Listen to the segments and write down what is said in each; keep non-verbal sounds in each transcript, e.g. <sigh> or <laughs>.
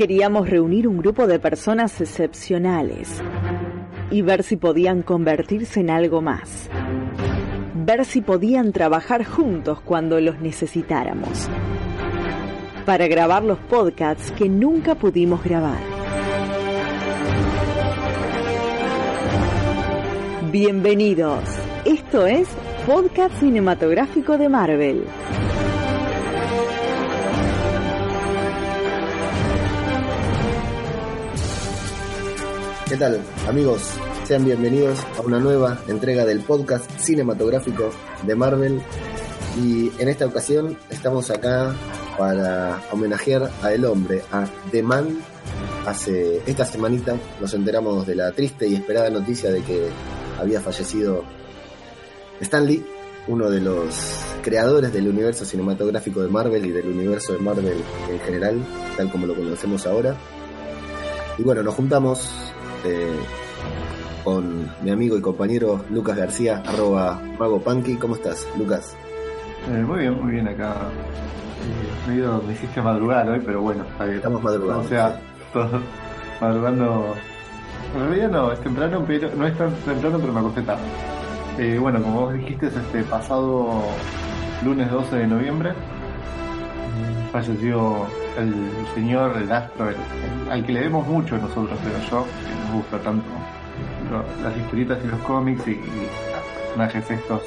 Queríamos reunir un grupo de personas excepcionales y ver si podían convertirse en algo más. Ver si podían trabajar juntos cuando los necesitáramos. Para grabar los podcasts que nunca pudimos grabar. Bienvenidos. Esto es Podcast Cinematográfico de Marvel. ¿Qué tal, amigos? Sean bienvenidos a una nueva entrega del podcast cinematográfico de Marvel. Y en esta ocasión estamos acá para homenajear a El Hombre, a The Man. Hace esta semanita nos enteramos de la triste y esperada noticia de que había fallecido Stan Lee, uno de los creadores del universo cinematográfico de Marvel y del universo de Marvel en general, tal como lo conocemos ahora. Y bueno, nos juntamos eh, con mi amigo y compañero Lucas García, arroba Mago Punky. ¿Cómo estás, Lucas? Eh, muy bien, muy bien acá. Eh, medio me hiciste madrugar hoy, pero bueno, estamos madrugando. O sea, todos madrugando. En realidad no, es temprano, pero no es tan temprano, pero me acosté tarde. Eh, bueno, como vos dijiste, es este pasado lunes 12 de noviembre. Falleció el señor, el astro, al que le vemos mucho nosotros, pero yo, nos gusta tanto las historietas y los cómics y, los personajes estos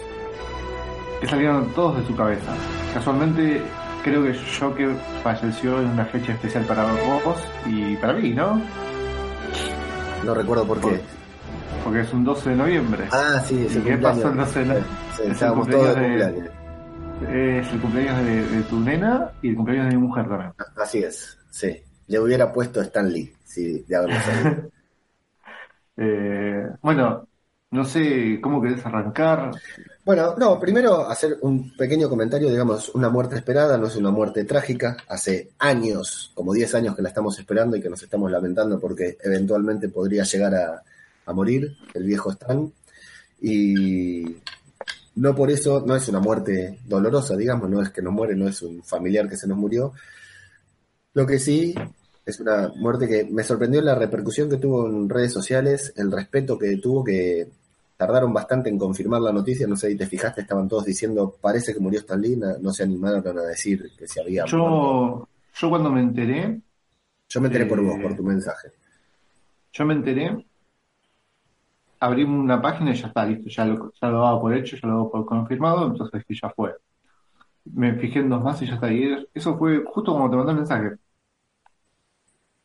que salieron todos de su cabeza. Casualmente creo que yo que falleció en una fecha especial para vos y para mí, ¿no? No recuerdo por qué. Porque es un 12 de noviembre. Ah, sí, ¿Y qué pasó el 12 de noviembre? de cumpleaños. Es el cumpleaños de, tu nena y el cumpleaños de mi mujer también. Así es, sí. Le hubiera puesto Stan Lee, si de haberlo sabido. <laughs> eh, bueno, no sé cómo querés arrancar. Bueno, no, primero hacer un pequeño comentario, digamos, una muerte esperada no es una muerte trágica. Hace años, como 10 años que la estamos esperando y que nos estamos lamentando porque eventualmente podría llegar a, morir el viejo Stan. Y no por eso, no es una muerte dolorosa, digamos, no es que nos muere, no es un familiar que se nos murió. Lo que sí es una muerte que me sorprendió la repercusión que tuvo en redes sociales, el respeto que tuvo, que tardaron bastante en confirmar la noticia, no sé si te fijaste, estaban todos diciendo, parece que murió Stan Lee, no se animaron a decir que se había yo, Yo cuando me enteré... Yo me enteré por vos, por tu mensaje. Yo me enteré abrí una página y ya está, listo, ya lo, ya lo daba por hecho, ya lo daba por confirmado, entonces ya fue. Me fijé en dos más y ya está. Y eso fue justo como te mandé el mensaje.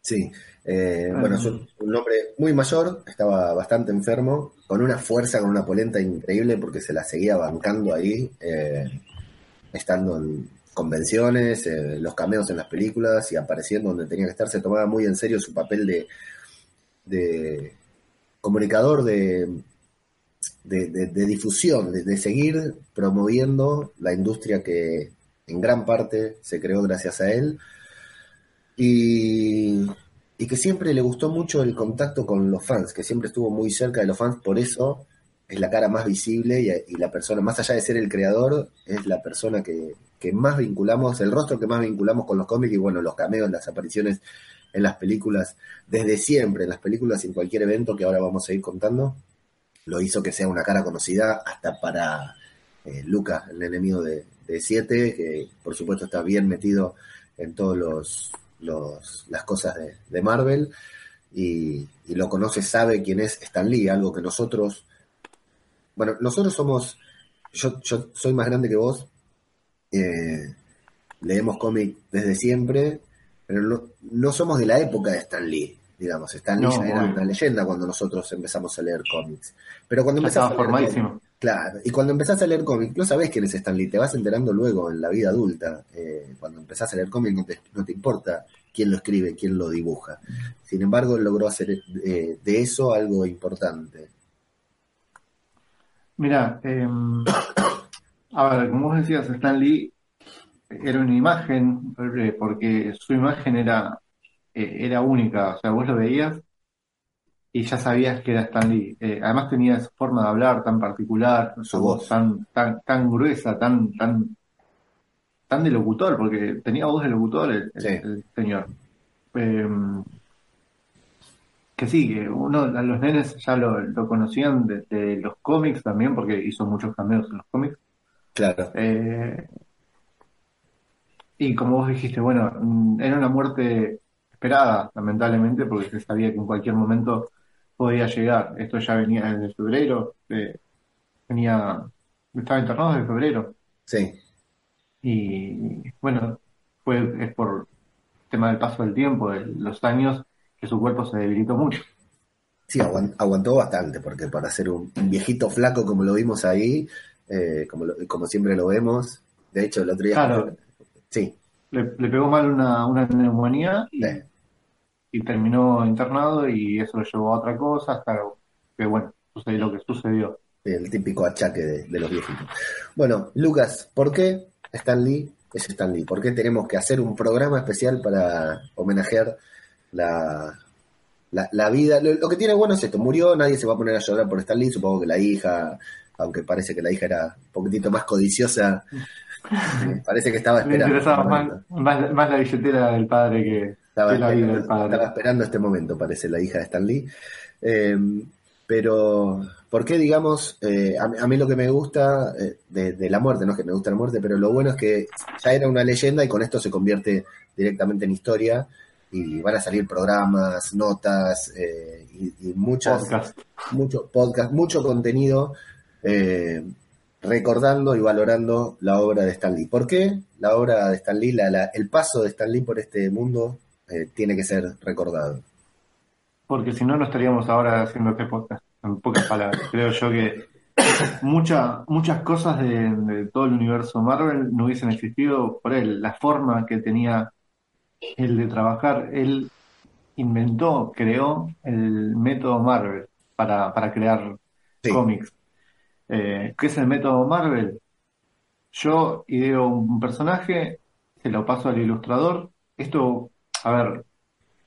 Sí, eh, bueno, es un, hombre muy mayor, estaba bastante enfermo, con una fuerza, con una polenta increíble, porque se la seguía bancando ahí, eh, estando en convenciones, eh, los cameos en las películas y apareciendo donde tenía que estar, se tomaba muy en serio su papel de, de comunicador de, de, difusión, de, seguir promoviendo la industria que en gran parte se creó gracias a él. Y, que siempre le gustó mucho el contacto con los fans, que siempre estuvo muy cerca de los fans, por eso es la cara más visible y, la persona, más allá de ser el creador, es la persona que, que, más vinculamos, el rostro que más vinculamos con los cómics y bueno, los cameos, las apariciones en las películas desde siempre, en las películas y en cualquier evento que ahora vamos a ir contando, lo hizo que sea una cara conocida hasta para eh, Lucas, el enemigo de, Siete, que por supuesto está bien metido en todos los, las cosas de, Marvel y, lo conoce, sabe quién es Stan Lee, algo que nosotros, bueno, nosotros somos, yo, yo soy más grande que vos, eh, leemos cómic desde siempre, pero no, somos de la época de Stan Lee, digamos. Stan Lee ya era una leyenda cuando nosotros empezamos a leer cómics. Pero cuando empezás a leer claro, y cuando empezás a leer cómics, no sabés quién es Stan Lee, te vas enterando luego en la vida adulta. Eh, cuando empezás a leer cómics no te, no te importa quién lo escribe, quién lo dibuja. Sin embargo, logró hacer eh, de eso algo importante. Mira, em, a ver, como vos decías, Stan Lee era una imagen, eh, porque su imagen era, eh, era única, o sea, vos lo veías y ya sabías que era Stan Lee. Eh, además tenía su forma de hablar tan particular, su voz tan, tan, tan gruesa, tan, tan, tan de locutor, porque tenía voz de locutor el, señor. em, que sí, que uno, los nenes ya lo, conocían de, los cómics también, porque hizo muchos cambios en los cómics. Claro. Eh, y como vos dijiste, bueno, mm, era una muerte esperada, lamentablemente, porque se sabía que en cualquier momento podía llegar. Esto ya venía desde febrero, eh, venía, estaba internado desde febrero. Sí. Y bueno, fue es por tema del paso del tiempo, de los años, que su cuerpo se debilitó mucho. Sí, aguantó bastante, porque para ser un, viejito flaco como lo vimos ahí, eh, como, como siempre lo vemos, de hecho el otro día... sí. Le, pegó mal una, una neumonía y, terminó internado y eso lo llevó a otra cosa hasta que, bueno, sucedió lo que sucedió. El típico achaque de, los viejitos. Bueno, Lucas, ¿por qué Stan Lee es Stan Lee? ¿Por qué tenemos que hacer un programa especial para homenajear la, la, vida. Lo, que tiene bueno es esto, murió, nadie se va a poner a llorar por Stan Lee, supongo que la hija, aunque parece que la hija era un poquitito más codiciosa, <laughs> eh, parece que estaba esperando. más, más, la billetera del padre que, estaba, estaba esperando este momento, parece la hija de Stan Lee. Em, pero, ¿por qué, digamos, eh, a, mí lo que me gusta eh, de, de, la muerte, no es que me gusta la muerte, pero lo bueno es que ya era una leyenda y con esto se convierte directamente en historia y van a salir programas, notas eh, y, muchas, mucho podcast, mucho contenido eh, recordando y valorando la obra de Stan Lee. ¿Por qué la obra de Stan Lee, el paso de Stan Lee por este mundo eh, tiene que ser recordado? Porque si no, no estaríamos ahora haciendo este podcast, en pocas palabras. Creo yo que muchas muchas cosas de, de, todo el universo Marvel no hubiesen existido por él. La forma que tenía el de trabajar. Él inventó, creó el método Marvel para, para crear cómics. Eh, ¿Qué es el método Marvel? Yo ideo un personaje, se lo paso al ilustrador. Esto, a ver,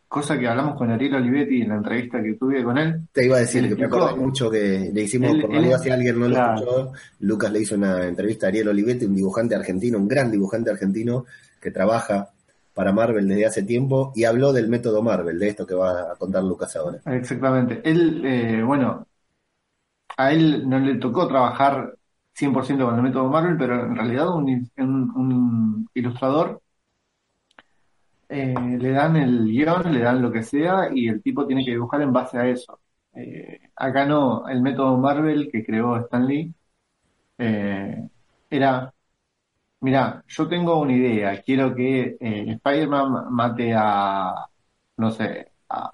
cosa que hablamos con Ariel Olivetti en la entrevista que tuve con él. Te iba a decir que me acuerdo mucho que le hicimos, por él, si alguien no lo escuchó, Lucas le hizo una entrevista a Ariel Olivetti, un dibujante argentino, un gran dibujante argentino que trabaja para Marvel desde hace tiempo y habló del método Marvel, de esto que va a contar Lucas ahora. Exactamente. Él, eh, bueno, a él no le tocó trabajar 100% con el método Marvel, pero en realidad un, un, ilustrador eh, le dan el guion, le dan lo que sea y el tipo tiene que dibujar en base a eso. Eh, acá no, el método Marvel que creó Stan Lee era Mira, yo tengo una idea. Quiero que eh, Spider-Man mate a, no sé, a,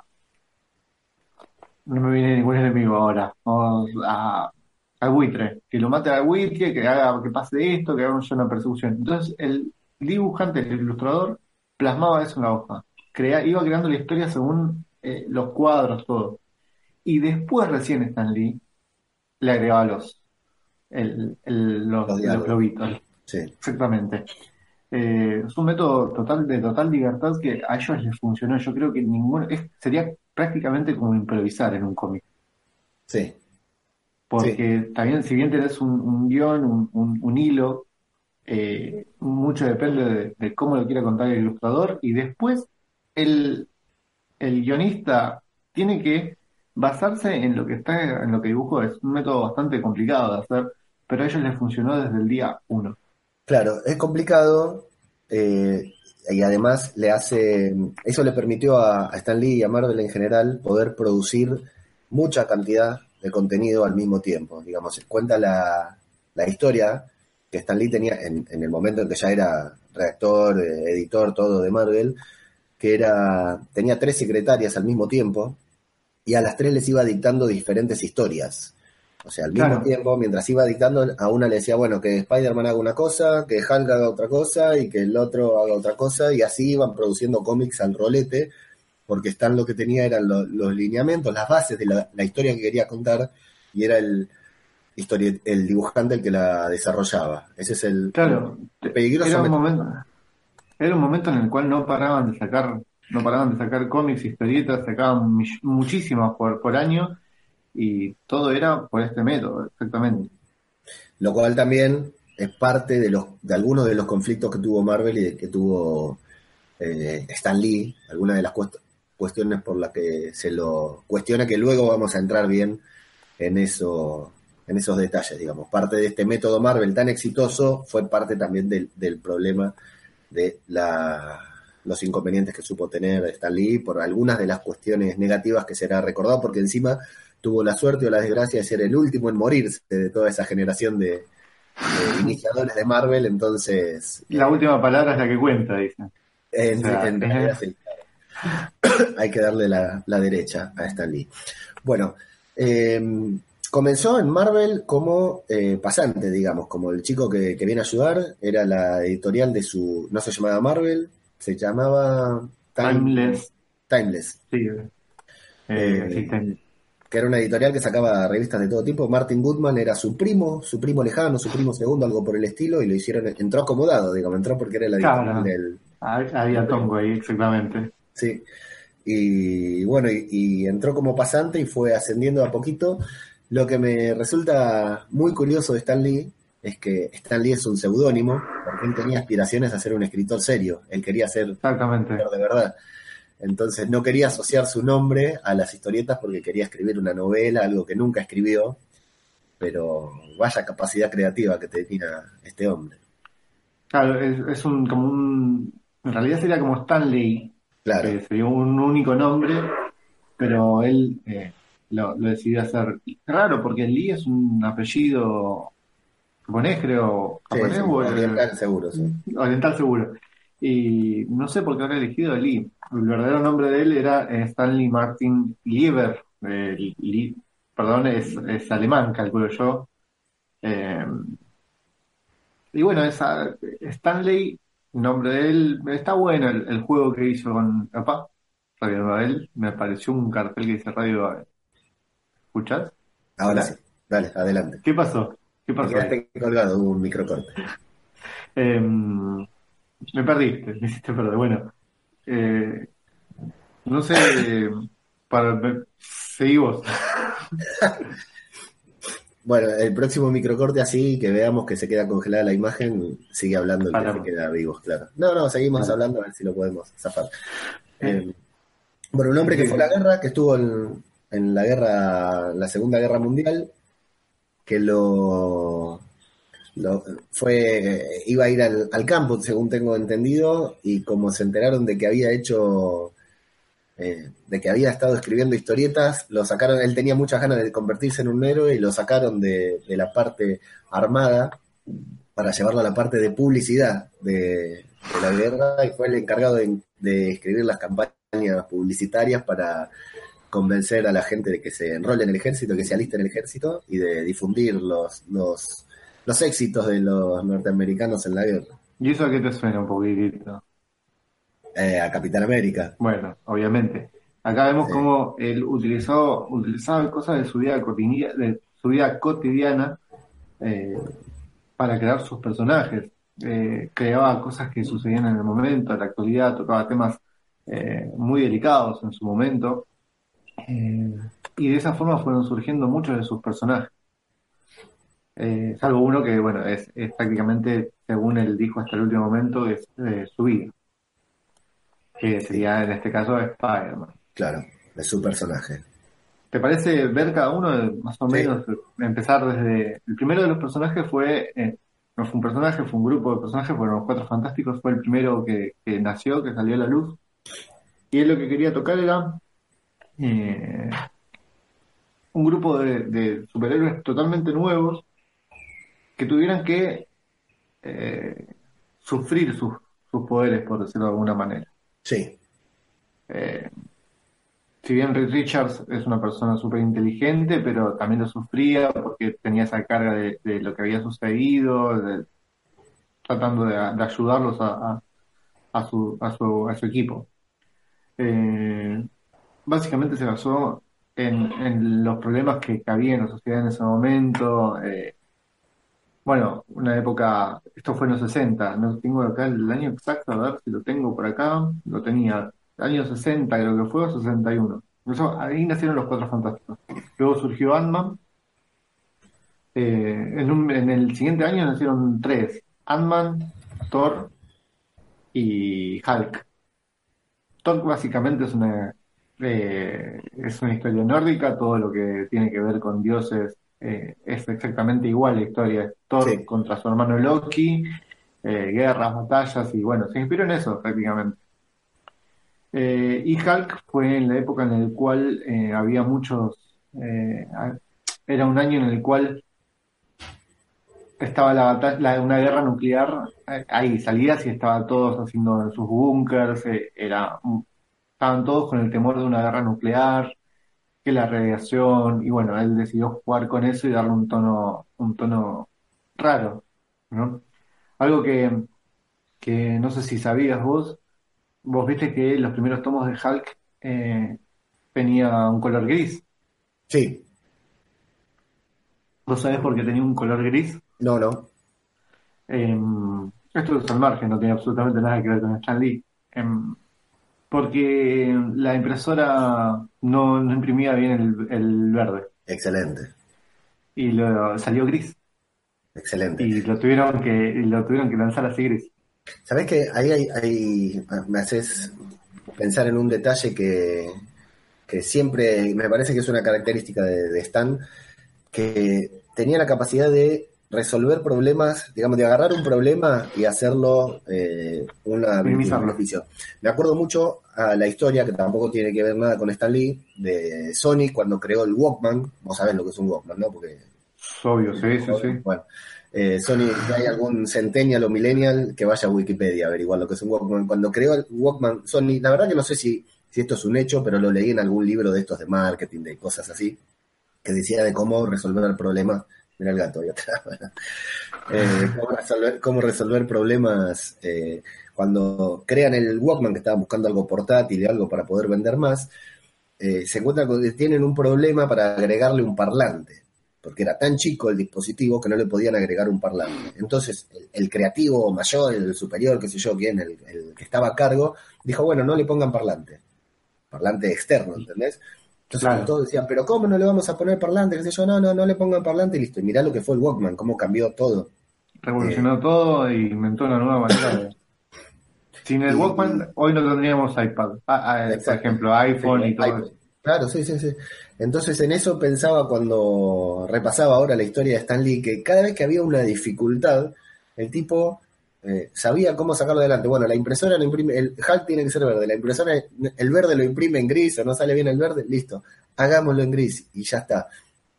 no me viene ningún enemigo ahora. Vamos a, al buitre. Que lo mate al buitre, que haga, que pase esto, que haga una persecución. Entonces, el dibujante, el ilustrador, plasmaba eso en la hoja. Crea, iba creando la historia según eh, los cuadros, todo. Y después recién Stan Lee le agregaba los, el, el, los, los, los globitos, Sí. Exactamente. Eh, es un método total de total libertad que a ellos les funcionó. Yo creo que ninguno sería prácticamente como improvisar en un cómic. Sí. Porque también, si bien tenés un, guion, un, hilo, eh, mucho depende de, cómo lo quiera contar el ilustrador y después el, el guionista tiene que basarse en lo que está, en lo que dibujó. Es un método bastante complicado de hacer, pero a ellos les funcionó desde el día uno. Claro, es complicado eh, y además le hace, eso le permitió a, a, Stan Lee y a Marvel en general poder producir mucha cantidad de contenido al mismo tiempo. Digamos, cuenta la, la historia que Stan Lee tenía en, en, el momento en que ya era redactor, eh, editor, todo de Marvel, que era, tenía tres secretarias al mismo tiempo y a las tres les iba dictando diferentes historias. O sea, al mismo tiempo, mientras iba dictando, a una le decía, bueno, que Spider-Man haga una cosa, que Hulk haga otra cosa y que el otro haga otra cosa, y así iban produciendo cómics al rolete, porque Stan lo que tenía eran los lineamientos, las bases de la, historia que quería contar, y era el, el dibujante el que la desarrollaba. Ese es el, claro, peligroso. Era un, momento, era un momento en el cual no paraban de sacar, no paraban de sacar cómics, historietas, sacaban muchísimas por, por año y todo era por este método, exactamente. Lo cual también es parte de los de algunos de los conflictos que tuvo Marvel y que tuvo eh, Stan Lee, algunas de las cuestiones por las que se lo cuestiona, que luego vamos a entrar bien en eso en esos detalles, digamos. Parte de este método Marvel tan exitoso fue parte también del, del problema de la, los inconvenientes que supo tener Stan Lee por algunas de las cuestiones negativas que será recordado, porque encima tuvo la suerte o la desgracia de ser el último en morirse de toda esa generación de, iniciadores de Marvel, entonces... La última palabra es la que cuenta, dicen. En, realidad, sí, Hay que darle la, la, derecha a Stan Lee. Bueno, eh, comenzó en Marvel como eh, pasante, digamos, como el chico que, viene a ayudar, era la editorial de su, no se llamaba Marvel, se llamaba Timeless. Timeless. Sí, eh, eh, que era una editorial que sacaba revistas de todo tipo. Martin Goodman era su primo, su primo lejano, su primo segundo, algo por el estilo, y lo hicieron, entró acomodado, digamos, entró porque era la editorial del... Había tongo ahí, exactamente. Sí. Y bueno, y, entró como pasante y fue ascendiendo a poquito lo que me resulta muy curioso de Stan Lee es que Stan Lee es un seudónimo, porque él tenía aspiraciones a ser un escritor serio, él quería ser Exactamente. de verdad. Entonces no quería asociar su nombre a las historietas porque quería escribir una novela, algo que nunca escribió, pero vaya capacidad creativa que tenía este hombre. Claro, es, un como un en realidad sería como Stan Lee, claro. que sería un único nombre, pero él eh, lo, decidí hacer. Raro, porque Lee es un apellido japonés, creo. Japonés oriental seguro, sí. Oriental seguro. Y no sé por qué habrá elegido Lee. El verdadero nombre de él era eh, Stanley Martin Lieber. Eh, perdón, es, es, alemán, calculo yo. Eh, y bueno, esa, Stanley, nombre de él, está bueno el, juego que hizo con papá, Radio Babel. Me apareció un cartel que dice Radio Babel Ahora sí. Dale, adelante. ¿Qué pasó? ¿Qué pasó? Quedaste colgado, hubo un microcorte. <laughs> Em, me perdiste, <laughs> me hiciste perder. Bueno, eh, no sé, para, seguí vos. <laughs> bueno, el próximo microcorte así, que veamos que se queda congelada la imagen, sigue hablando el que se queda vivos, claro. No, no, seguimos hablando a ver si lo podemos zafar. Eh, em, bueno, un hombre que fue a la guerra, que estuvo en, en la guerra, la Segunda Guerra Mundial, que lo, fue, iba a ir al, campo, según tengo entendido, y como se enteraron de que había hecho, eh, de que había estado escribiendo historietas, lo sacaron, él tenía muchas ganas de convertirse en un héroe y lo sacaron de, la parte armada para llevarlo a la parte de publicidad de, la guerra y fue el encargado de escribir las campañas publicitarias para convencer a la gente de que se enrole en el ejército, que se aliste en el ejército y de difundir los, los, los éxitos de los norteamericanos en la guerra. ¿Y eso a qué te suena un poquitito? Eh, a Capitán América. Bueno, obviamente. Acá vemos cómo él utilizó, utilizaba cosas de su vida cotidiana, de su vida cotidiana eh, para crear sus personajes. Eh, creaba cosas que sucedían en el momento, en la actualidad, tocaba temas muy delicados en su momento eh, y de esa forma fueron surgiendo muchos de sus personajes. Eh, salvo uno que, bueno, es, prácticamente, según él dijo hasta el último momento, es su vida. Que sería en este caso Spider-Man. Claro, es su personaje. ¿Te parece ver cada uno, más o menos, empezar desde... El primero de los personajes fue, eh, no fue un personaje, fue un grupo de personajes, fueron los Cuatro Fantásticos, fue el primero que, que nació, que salió a la luz. Y él lo que quería tocar era eh, un grupo de, superhéroes totalmente nuevos que tuvieran que eh, sufrir sus, poderes, por decirlo de alguna manera. Sí. Eh, si bien Rick Richards es una persona súper inteligente, pero también lo sufría porque tenía esa carga de, lo que había sucedido, tratando de, ayudarlos a, a, su, a, su, a su equipo. Eh, básicamente se basó en, los problemas que, había en la sociedad en ese momento. Eh, bueno, una época, esto fue en los 60, no tengo acá el año exacto, a ver si lo tengo por acá, lo tenía, año 60 creo que fue, o 61. Eso, ahí nacieron los Cuatro Fantásticos. Luego surgió Ant-Man. Eh, en, en el siguiente año nacieron tres, Ant-Man, Thor y Hulk. Thor básicamente es una, eh, es una historia nórdica, todo lo que tiene que ver con dioses eh, es exactamente igual la historia. Thor contra su hermano Loki, eh, guerras, batallas y bueno, se inspiró en eso prácticamente. y Hulk fue en la época en la cual había muchos, era un año en el cual estaba la batalla, una guerra nuclear, ahí salías y estaban todos haciendo sus búnkers, era estaban todos con el temor de una guerra nuclear, que la radiación, y bueno, él decidió jugar con eso y darle un tono, un tono raro, ¿no? Algo que, que no sé si sabías vos, vos viste que los primeros tomos de Hulk eh, tenía un color gris. Sí. ¿Vos sabés por qué tenía un color gris? No, no. Em, esto es al margen, no tiene absolutamente nada que ver con Stan Lee. Em, porque la impresora no, imprimía bien el, verde. Excelente. Y lo, salió gris. Excelente. Y lo tuvieron que, lo tuvieron que lanzar así gris. ¿Sabes que ahí hay, me haces pensar en un detalle que, que siempre me parece que es una característica de, de Stan, que tenía la capacidad de resolver problemas, digamos, de agarrar un problema y hacerlo eh, una beneficio. Me acuerdo mucho a la historia, que tampoco tiene que ver nada con Stan Lee, de Sony cuando creó el Walkman. Vos sabés lo que es un Walkman, ¿no? Porque. Obvio, sí, sí, sí. Bueno, eh, Sony, si hay algún centennial o millennial que vaya a Wikipedia a averiguar lo que es un Walkman. Cuando creó el Walkman, Sony, la verdad que no sé si, si esto es un hecho, pero lo leí en algún libro de estos de marketing, de cosas así, que decía de cómo resolver el problema Mira el gato ahí atrás. Eh, cómo, resolver, problemas eh, cuando crean el Walkman, que estaban buscando algo portátil y algo para poder vender más, eh, se encuentran con que tienen un problema para agregarle un parlante, porque era tan chico el dispositivo que no le podían agregar un parlante. Entonces, el, creativo mayor, el superior, qué sé yo, quién, el, el, que estaba a cargo, dijo, bueno, no le pongan parlante, parlante externo, ¿entendés? Entonces todos decían, pero ¿cómo no le vamos a poner parlante? ¿Qué yo? No, no, no le pongan parlante y listo. Y mirá lo que fue el Walkman, cómo cambió todo. Revolucionó eh, todo y inventó una nueva manera de... <laughs> Sin el Walkman, hoy no tendríamos iPad. Ah, ah, por ejemplo, iPhone y todo eso. Claro, sí, sí, sí. Entonces en eso pensaba cuando repasaba ahora la historia de Stan Lee, que cada vez que había una dificultad, el tipo eh, sabía cómo sacarlo adelante. Bueno, la impresora lo imprime, el HAL tiene que ser verde, la impresora, el verde lo imprime en gris o no sale bien el verde, listo, hagámoslo en gris y ya está.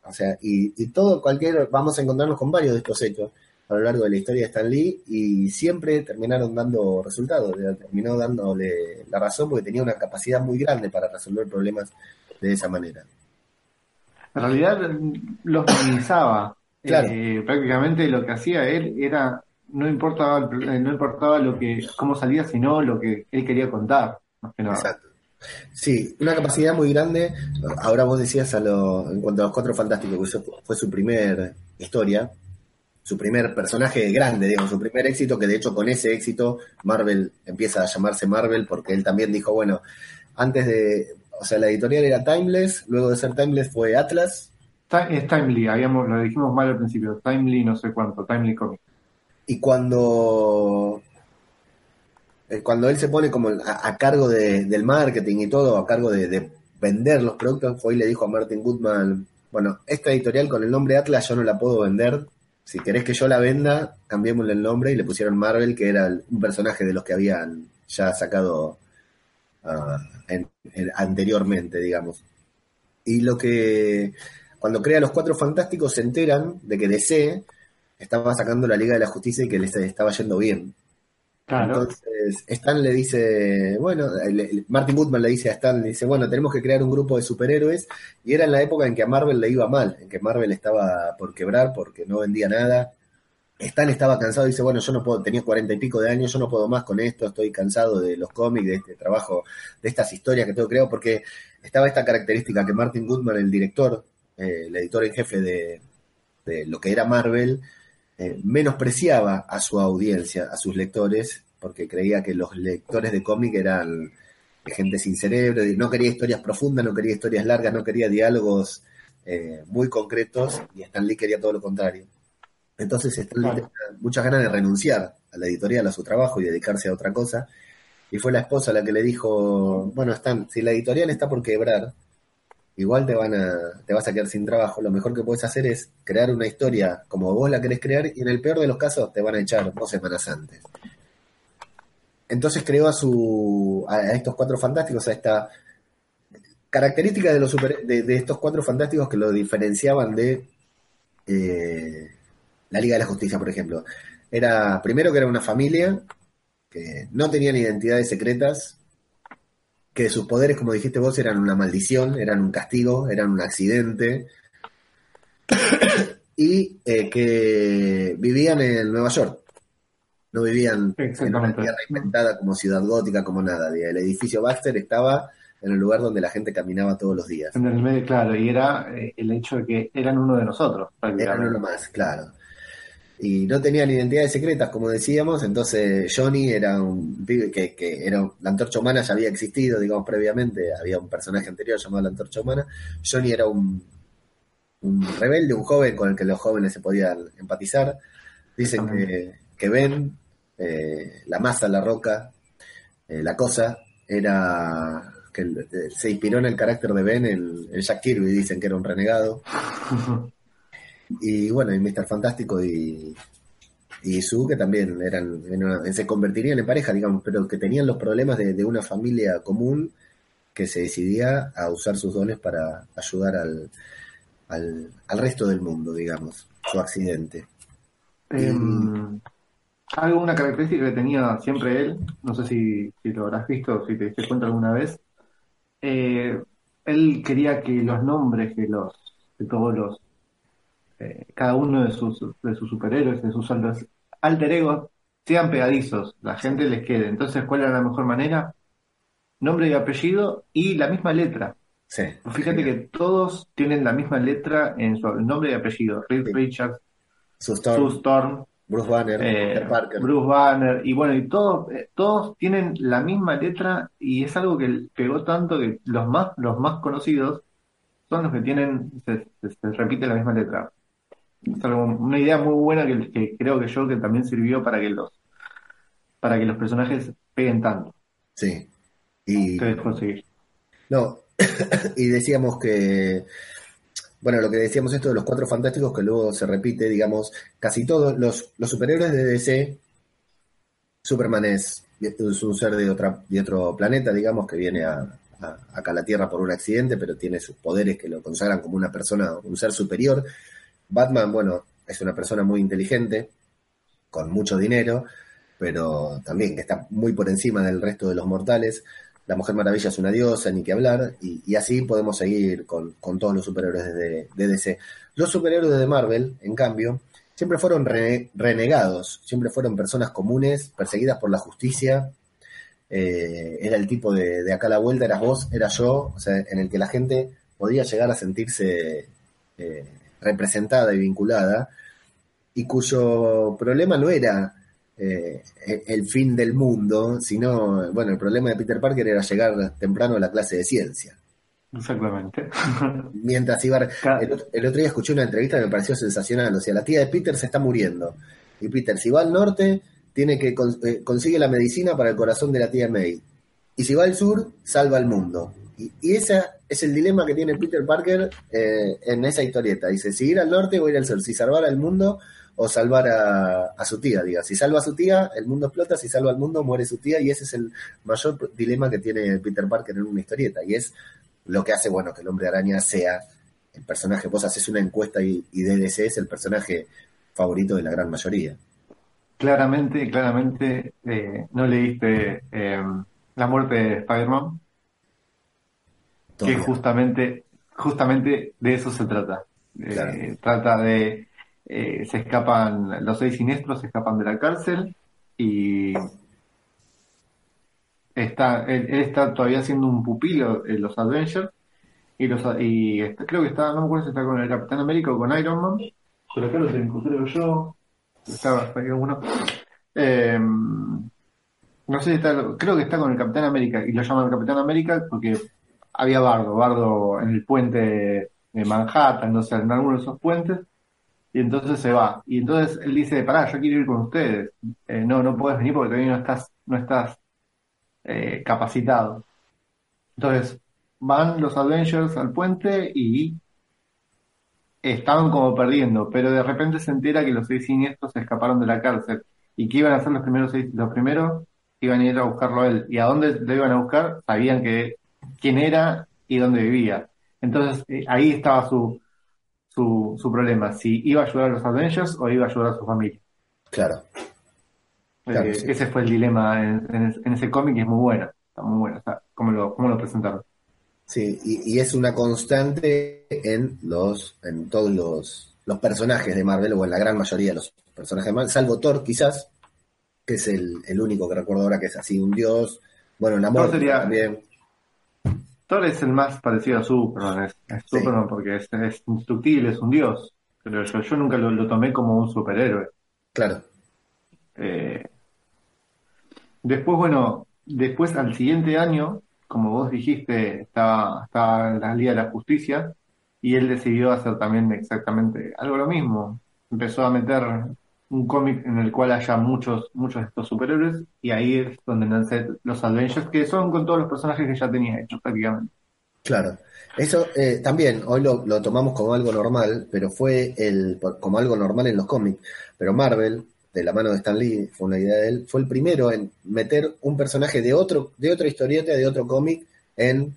O sea, y, todo, cualquier, vamos a encontrarnos con varios de estos hechos a lo largo de la historia de Stan Lee y siempre terminaron dando resultados, terminó dándole la razón porque tenía una capacidad muy grande para resolver problemas de esa manera. En realidad los minimizaba. Claro. Eh, prácticamente lo que hacía él era no importaba eh, no importaba lo que cómo salía sino lo que él quería contar exacto. Sí una capacidad muy grande. Ahora vos decías a lo, en cuanto a los cuatro fantásticos que fue su primer historia su primer personaje grande digamos su primer éxito que de hecho con ese éxito Marvel empieza a llamarse Marvel porque él también dijo bueno antes de o sea la editorial era Timeless luego de ser Timeless fue Atlas es Timely, habíamos, lo dijimos mal al principio, Timely no sé cuánto, Timely Comics. Y cuando, eh, cuando él se pone como a, cargo del marketing y todo, a cargo de, vender los productos, fue y le dijo a Martin Goodman, bueno, esta editorial con el nombre Atlas yo no la puedo vender, si querés que yo la venda, cambiémosle el nombre y le pusieron Marvel, que era un personaje de los que habían ya sacado ah, anteriormente, digamos. Y lo que, cuando crea los Cuatro Fantásticos, se enteran de que DC estaba sacando la Liga de la Justicia y que le estaba yendo bien. Entonces, Stan le dice, bueno, Martin Woodman le dice a Stan, le dice, bueno, tenemos que crear un grupo de superhéroes, y era en la época en que a Marvel le iba mal, en que Marvel estaba por quebrar porque no vendía nada. Stan estaba cansado y dice, bueno, yo no puedo, tenía cuarenta y pico de años, yo no puedo más con esto, estoy cansado de los cómics, de este trabajo, de estas historias que tengo creado, porque estaba esta característica que Martin Goodman, el director, eh, el editor en jefe de, de lo que era Marvel, eh, menospreciaba a su audiencia, a sus lectores, porque creía que los lectores de cómic eran gente sin cerebro, no quería historias profundas, no quería historias largas, no quería diálogos eh, muy concretos, y Stan Lee quería todo lo contrario. Entonces Stan Lee tenía muchas ganas de renunciar a la editorial, a su trabajo y dedicarse a otra cosa. y fue la esposa la que le dijo, bueno, están, si la editorial está por quebrar, igual te van a, te vas a quedar sin trabajo, lo mejor que puedes hacer es crear una historia como vos la querés crear y en el peor de los casos te van a echar dos semanas antes. Entonces creó a su a estos cuatro fantásticos, a esta característica de los de, estos cuatro fantásticos que lo diferenciaban de eh, la Liga de la Justicia, por ejemplo. Era primero que era una familia que no tenían identidades secretas, que sus poderes, como dijiste vos, eran una maldición, eran un castigo, eran un accidente, <coughs> y eh, que vivían en Nueva York. No vivían en una tierra inventada como ciudad gótica, como nada. El edificio Baxter estaba en el lugar donde la gente caminaba todos los días. En el medio, claro, y era eh, el hecho de que eran uno de nosotros. Eran uno más, claro y no tenían identidades secretas, como decíamos, entonces Johnny era un pibe que, que era la antorcha humana ya había existido, digamos, previamente, había un personaje anterior llamado la antorcha humana, Johnny era un, un rebelde, un joven con el que los jóvenes se podían empatizar, dicen que, que Ben, eh, la masa, la roca, eh, la cosa, era que se inspiró en el carácter de Ben el, el Jack Kirby, dicen que era un renegado. Y bueno, y Mr. Fantástico y, y Sue, que también eran, se convertirían en pareja, digamos, pero que tenían los problemas de, una familia común que se decidía a usar sus dones para ayudar al, al, resto del mundo, digamos, su accidente. Eh, algo, una característica que tenía siempre él, no sé si, si lo habrás visto, si te diste cuenta alguna vez, eh, él quería que los nombres que los, de todos los eh, cada uno de sus, de sus superhéroes, de sus alter egos, sean pegadizos, la gente les quede. Entonces, ¿cuál era la mejor manera? Nombre y apellido y la misma letra. Sí. Fíjate que todos tienen la misma letra en su nombre y apellido. Reed Richards, Sue Storm, Bruce Banner, eh, Bruce Banner, y bueno, y todos, eh, todos tienen la misma letra y es algo que pegó tanto que los más, los más conocidos son los que tienen, se repite la misma letra una idea muy buena que, creo que yo que también sirvió para que los para que los personajes peguen tanto. Sí. Y, conseguir. No, <coughs> y decíamos que, bueno, lo que decíamos esto de los cuatro fantásticos, que luego se repite, digamos, casi todos los, los superhéroes de DC, Superman es, un ser de, otra, de otro planeta, digamos, que viene a, acá a la Tierra por un accidente, pero tiene sus poderes que lo consagran como una persona, un ser superior. Batman, bueno, es una persona muy inteligente, con mucho dinero, pero también está muy por encima del resto de los mortales. La Mujer Maravilla es una diosa, ni que hablar, y, así podemos seguir con, todos los superhéroes de, DC. Los superhéroes de Marvel, en cambio, siempre fueron renegados, siempre fueron personas comunes, perseguidas por la justicia. Eh, era el tipo de, acá la vuelta, eras vos, era yo, o sea, en el que la gente podía llegar a sentirse eh, representada y vinculada, y cuyo problema no era eh, el fin del mundo, sino, bueno, el problema de Peter Parker era llegar temprano a la clase de ciencia. Exactamente. <laughs> Mientras iba. El, otro día escuché una entrevista que me pareció sensacional. O sea, la tía de Peter se está muriendo. Y Peter, si va al norte, tiene que eh, consigue la medicina para el corazón de la tía May. Y si va al sur, salva al mundo. Y, y esa es el dilema que tiene Peter Parker eh, en esa historieta. Dice, si ir al norte o ir al sur, si salvar al mundo o salvar a, su tía, diga. Si salva a su tía, el mundo explota, si salva al mundo, muere su tía, y ese es el mayor dilema que tiene Peter Parker en una historieta, y es lo que hace, bueno, que el hombre araña sea el personaje, vos haces una encuesta y, y DDC es el personaje favorito de la gran mayoría. Claramente, claramente, eh, no leíste eh, La muerte de Spider-Man que justamente, justamente de eso se trata. Eh, trata de, eh, se escapan, los seis siniestros se escapan de la cárcel y está, él, está todavía siendo un pupilo en los Avengers y los y creo que está, no me acuerdo si está con el Capitán América o con Iron Man, pero acá lo tengo, creo yo, está uno. Eh, no sé si está, creo que está con el Capitán América y lo llaman Capitán América porque había bardo, bardo en el puente de Manhattan, no sé, en alguno de esos puentes, y entonces se va. Y entonces él dice, pará, yo quiero ir con ustedes. Eh, no, no puedes venir porque todavía no estás, no estás eh, capacitado. Entonces, van los Avengers al puente y estaban como perdiendo, pero de repente se entera que los seis siniestros se escaparon de la cárcel y que iban a ser los primeros seis, los primeros iban a ir a buscarlo a él. ¿Y a dónde lo iban a buscar? Sabían que quién era y dónde vivía. Entonces eh, ahí estaba su, su, su problema, si iba a ayudar a los Avengers o iba a ayudar a su familia. Claro. Eh, ese fue el dilema en, ese cómic y es muy bueno, está muy bueno, o cómo lo, cómo lo presentaron. Sí, y, es una constante en los, en todos los, los personajes de Marvel, o en la gran mayoría de los personajes de Marvel, salvo Thor quizás, que es el, el único que recuerdo ahora que es así, un dios, bueno, Namor sería, también. Thor es el más parecido a Superman, es, Superman porque es, es, es un dios, pero yo, yo nunca lo, tomé como un superhéroe. Claro. Eh, después, bueno, después al siguiente año como vos dijiste, estaba, estaba en la Liga de la Justicia y él decidió hacer también exactamente algo lo mismo. Empezó a meter un cómic en el cual haya muchos, muchos de estos superhéroes y ahí es donde nacen los Avengers, que son con todos los personajes que ya tenía hechos prácticamente. Claro. Eso eh, también, hoy lo, lo, tomamos como algo normal, pero fue el como algo normal en los cómics. Pero Marvel de la mano de Stan Lee, fue una idea de él, fue el primero en meter un personaje de otro, de otra historieta, de otro cómic, en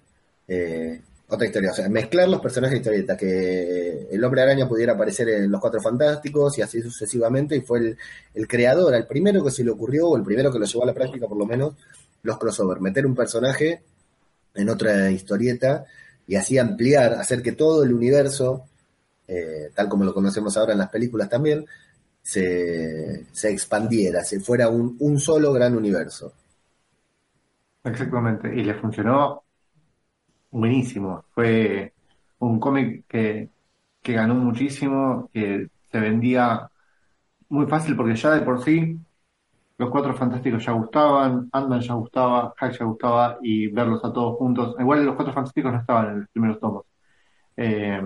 eh, otra historia. O sea, mezclar los personajes de historieta, que el hombre araña pudiera aparecer en los cuatro fantásticos y así sucesivamente, y fue el, creador, el primero que se le ocurrió, o el primero que lo llevó a la práctica por lo menos, los crossover, meter un personaje en otra historieta y así ampliar, hacer que todo el universo, eh, tal como lo conocemos ahora en las películas también, se, expandiera, se fuera un, un solo gran universo. Exactamente, y le funcionó buenísimo. Fue un cómic que, que ganó muchísimo, que se vendía muy fácil porque ya de por sí los cuatro fantásticos ya gustaban, Andan ya gustaba, Hack ya gustaba y verlos a todos juntos. Igual los cuatro fantásticos no estaban en los primeros tomos. Eh,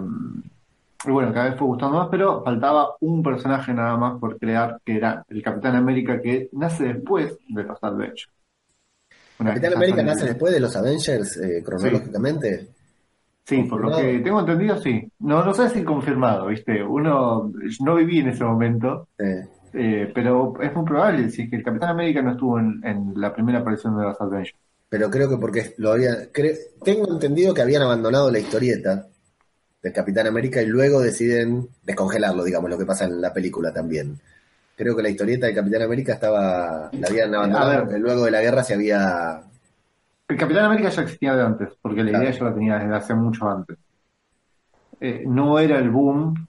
y bueno, cada vez fue gustando más, pero faltaba un personaje nada más por crear, que era el Capitán América, que nace después de los ¿Capitán América nace después de los Avengers eh, cronológicamente? Sí. por lo que tengo entendido, sí. No, no sé si confirmado, ¿viste? Uno, no viví en ese momento, eh, pero es muy probable, si es que el Capitán América no estuvo en, la primera aparición de los Avengers. Pero creo que porque lo había... tengo entendido que habían abandonado la historieta del Capitán América y luego deciden descongelarlo, digamos, lo que pasa en la película también. Creo que la historieta del Capitán América estaba, la habían abandonado porque luego de la guerra se había... El Capitán América ya existía de antes, porque la idea yo la tenía desde hace mucho antes. Eh, no era el boom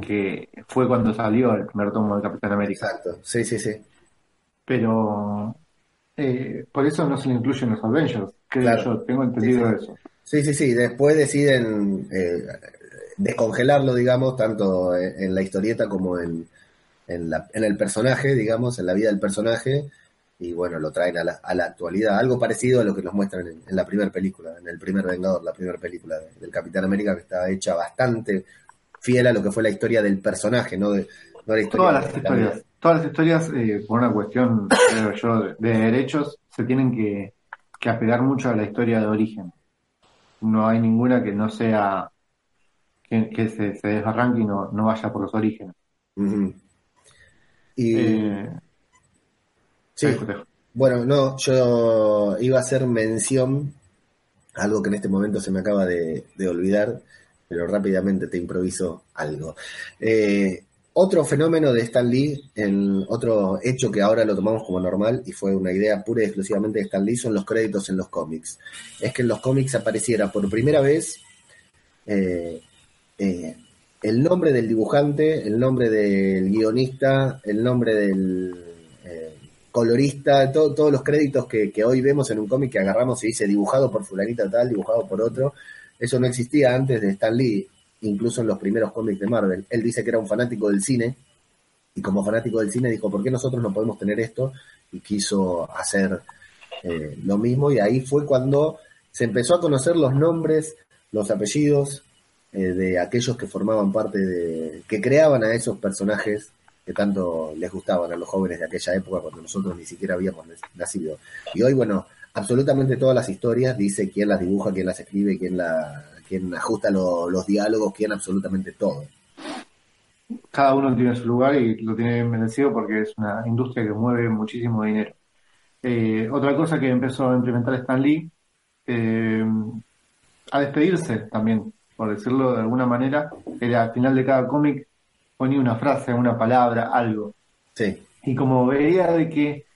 que fue cuando salió el primer tomo de Capitán América. Exacto, sí, sí, sí. Pero eh, por eso no se le incluyen los Avengers, creo yo, tengo entendido eso. Sí, sí, sí. Después deciden eh, descongelarlo, digamos, tanto en, la historieta como en, en, la, en, el personaje, digamos, en la vida del personaje. Y bueno, lo traen a la, a la actualidad. Algo parecido a lo que nos muestran en, la primera película, en el primer Vengador, la primera película del Capitán América, que está hecha bastante fiel a lo que fue la historia del personaje, no de, no la historia Todas las historias, todas las historias, eh, por una cuestión, creo yo, de, derechos, se tienen que, que apegar mucho a la historia de origen no hay ninguna que no sea que, se, se, desbarranque y no, no, vaya por los orígenes. Y eh, sí, bueno, no, yo iba a hacer mención algo que en este momento se me acaba de, olvidar, pero rápidamente te improviso algo. Eh, otro fenómeno de Stan Lee, en otro hecho que ahora lo tomamos como normal y fue una idea pura y exclusivamente de Stan Lee, son los créditos en los cómics. Es que en los cómics apareciera por primera vez eh, eh, el nombre del dibujante, el nombre del guionista, el nombre del eh, colorista, todos los créditos que, que, hoy vemos en un cómic que agarramos y dice dibujado por fulanita tal, dibujado por otro. Eso no existía antes de Stan Lee incluso en los primeros cómics de Marvel. Él dice que era un fanático del cine y como fanático del cine dijo, ¿por qué nosotros no podemos tener esto? Y quiso hacer eh, lo mismo y ahí fue cuando se empezó a conocer los nombres, los apellidos eh, de aquellos que formaban parte de, que creaban a esos personajes que tanto les gustaban a los jóvenes de aquella época cuando nosotros ni siquiera habíamos nacido. Y hoy, bueno, absolutamente todas las historias, dice quién las dibuja, quién las escribe, quién, la, quién ajusta los diálogos, quién absolutamente todo. Cada uno tiene su lugar y lo tiene merecido porque es una industria que mueve muchísimo dinero. Eh, otra cosa que empezó a implementar Stan Lee, eh, a despedirse también, por decirlo de alguna manera, era al final de cada cómic ponía una frase, una palabra, algo. Sí. Y como veía de que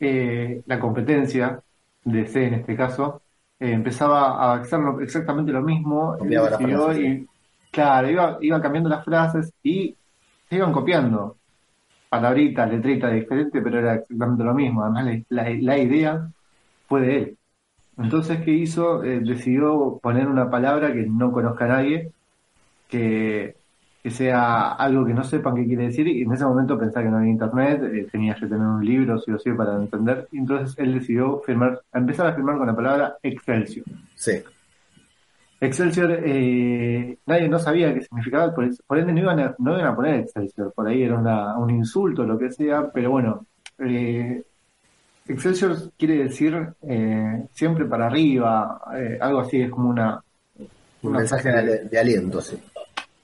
eh, la competencia de C en este caso empezaba a hacer exactamente lo mismo, y, claro, iba, iba cambiando las frases y se iban copiando palabrita, letrita diferente, pero era exactamente lo mismo. Además, la, la idea fue de él. Entonces, ¿qué hizo? Eh, decidió poner una palabra que no conozca a nadie, que, sea algo que no sepan qué quiere decir, y en ese momento pensaba que no había internet, eh, tenía que tener un libro, sí o sí, para entender, y entonces él decidió firmar, empezar a firmar con la palabra Excelsior. Sí. Excelsior, eh, nadie no sabía qué significaba, por, ende no iban, a, no iban a poner Excelsior, por ahí era un insulto, lo que sea, pero bueno, eh, Excelsior quiere decir eh, siempre para arriba, eh, algo así, es como una... Un mensaje de, aliento, sí.